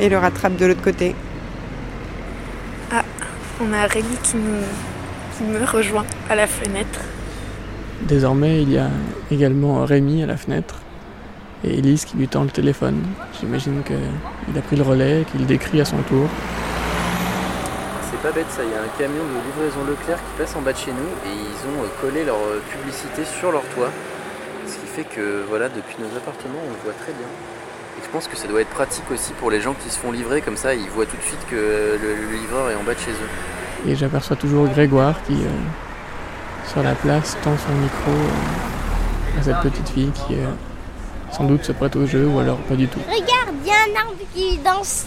et le rattrape de l'autre côté. Ah, on a Rémi qui, nous, qui me rejoint à la fenêtre. Désormais, il y a également Rémi à la fenêtre et Elise qui lui tend le téléphone. J'imagine qu'il a pris le relais, qu'il décrit à son tour. C'est pas bête ça, il y a un camion de livraison Leclerc qui passe en bas de chez nous et ils ont euh, collé leur euh, publicité sur leur toit. Ce qui fait que voilà, depuis nos appartements on le voit très bien. Et je pense que ça doit être pratique aussi pour les gens qui se font livrer comme ça, ils voient tout de suite que euh, le, le livreur est en bas de chez eux. Et j'aperçois toujours Grégoire qui, euh, sur la place, tend son micro euh, à cette petite fille qui, euh, sans doute, se prête au jeu ou alors pas du tout. Regarde, il y a un arbre qui danse.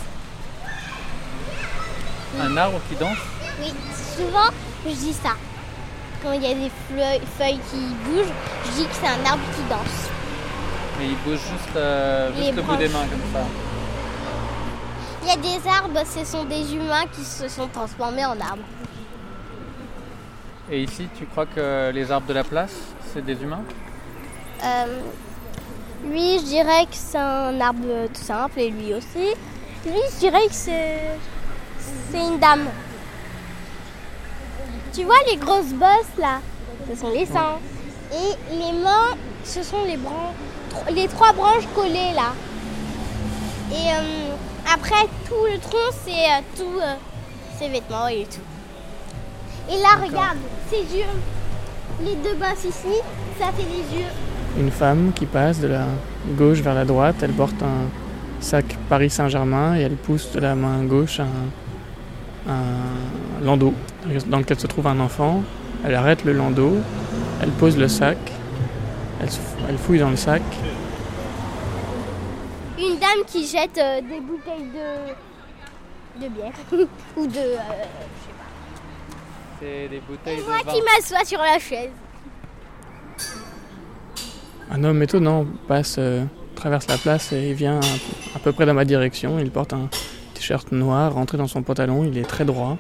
Un arbre qui danse Oui, souvent, je dis ça. Quand il y a des feuilles qui bougent, je dis que c'est un arbre qui danse. Mais il bouge juste, euh, juste le bout des mains comme ça. Il y a des arbres, ce sont des humains qui se sont transformés en arbres. Et ici, tu crois que les arbres de la place, c'est des humains? Euh, lui, je dirais que c'est un arbre tout simple et lui aussi. Lui, je dirais que c'est c'est une dame. Tu vois les grosses bosses là, ce sont les seins. Et les mains, ce sont les, bran- tro- les trois branches collées là. Et euh, après, tout le tronc, c'est euh, tout euh, ses vêtements et tout. Et là, regarde, ses yeux. Les deux bosses ici, ça fait les yeux. Une femme qui passe de la gauche vers la droite, elle porte un sac Paris Saint-Germain et elle pousse de la main gauche un, un landau dans lequel se trouve un enfant. Elle arrête le landau, elle pose le sac, elle, fouille dans le sac Une dame qui jette euh, des bouteilles de, de bière ou de. euh, C'est des bouteilles et de moi vin. qui m'assois sur la chaise. Un homme étonnant passe, euh, traverse la place et vient à, à peu près dans ma direction. Il porte un t-shirt noir rentré dans son pantalon. Il est très droit,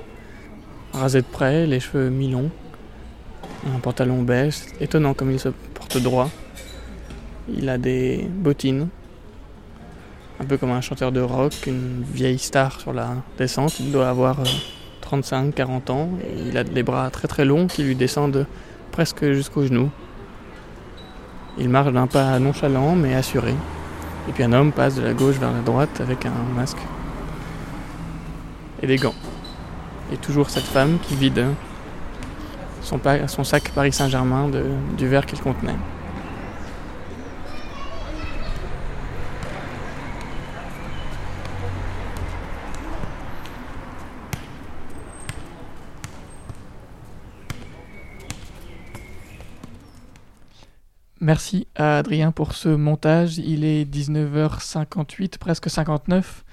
rasé de près, les cheveux mi-longs, un pantalon beige. Étonnant comme il se porte droit. Il a des bottines, un peu comme un chanteur de rock, une vieille star sur la descente. Il doit avoir 35, 40 ans. Il a des bras très très longs qui lui descendent presque jusqu'aux genoux. Il marche d'un pas nonchalant mais assuré. Et puis un homme passe de la gauche vers la droite avec un masque et des gants. Et toujours cette femme qui vide son, son sac Paris Saint-Germain du verre qu'il contenait. Merci à Adrien pour ce montage. Il est 19h58, presque 59.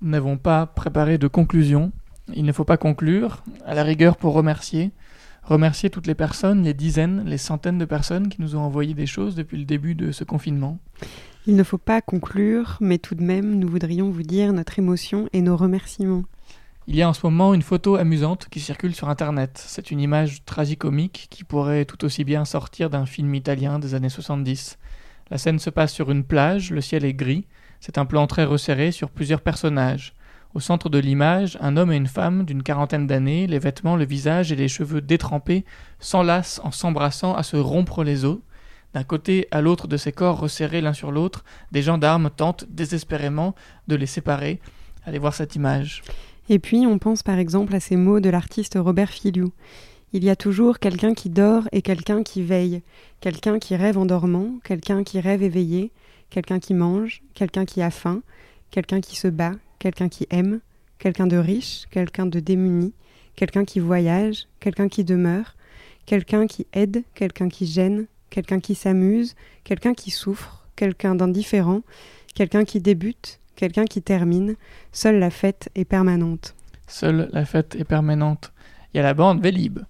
Nous n'avons pas préparé de conclusion. Il ne faut pas conclure, à la rigueur pour remercier. Remercier toutes les personnes, les dizaines, les centaines de personnes qui nous ont envoyé des choses depuis le début de ce confinement. Il ne faut pas conclure, mais tout de même, nous voudrions vous dire notre émotion et nos remerciements. Il y a en ce moment une photo amusante qui circule sur Internet. C'est une image tragicomique qui pourrait tout aussi bien sortir d'un film italien des années 70. La scène se passe sur une plage, le ciel est gris, c'est un plan très resserré sur plusieurs personnages. Au centre de l'image, un homme et une femme d'une quarantaine d'années, les vêtements, le visage et les cheveux détrempés, s'enlacent en s'embrassant à se rompre les os. D'un côté à l'autre de ces corps resserrés l'un sur l'autre, des gendarmes tentent désespérément de les séparer. Allez voir cette image. Et puis on pense par exemple à ces mots de l'artiste Robert Filiou. Il y a toujours quelqu'un qui dort et quelqu'un qui veille, quelqu'un qui rêve en dormant, quelqu'un qui rêve éveillé, quelqu'un qui mange, quelqu'un qui a faim, quelqu'un qui se bat, quelqu'un qui aime, quelqu'un de riche, quelqu'un de démuni, quelqu'un qui voyage, quelqu'un qui demeure, quelqu'un qui aide, quelqu'un qui gêne, quelqu'un qui s'amuse, quelqu'un qui souffre, quelqu'un d'indifférent, quelqu'un qui débute, quelqu'un qui termine, seule la fête est permanente. Seule la fête est permanente. Il y a la bande Vélib.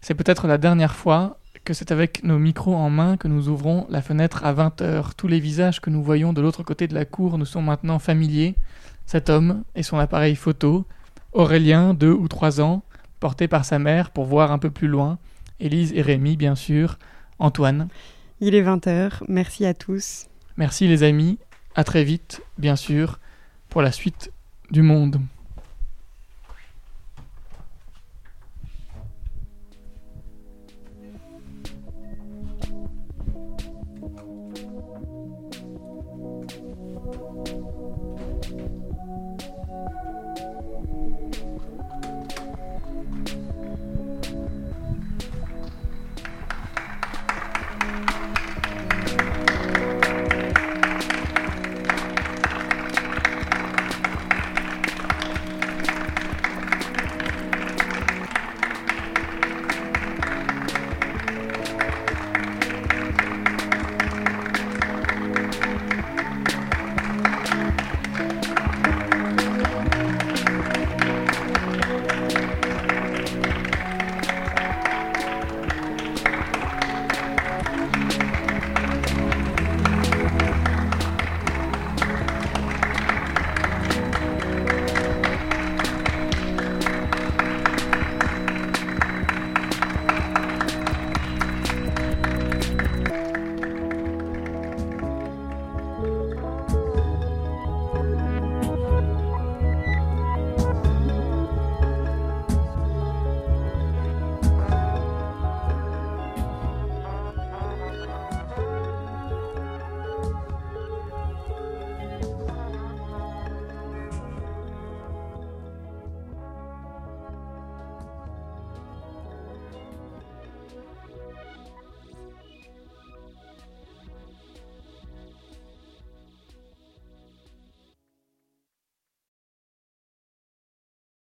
C'est peut-être la dernière fois que c'est avec nos micros en main que nous ouvrons la fenêtre à 20h. Tous les visages que nous voyons de l'autre côté de la cour nous sont maintenant familiers. Cet homme et son appareil photo, Aurélien, deux ou trois ans, porté par sa mère pour voir un peu plus loin, Élise et Rémi, bien sûr, Antoine. Il est 20h, merci à tous. Merci les amis, à très vite, bien sûr, pour la suite du monde.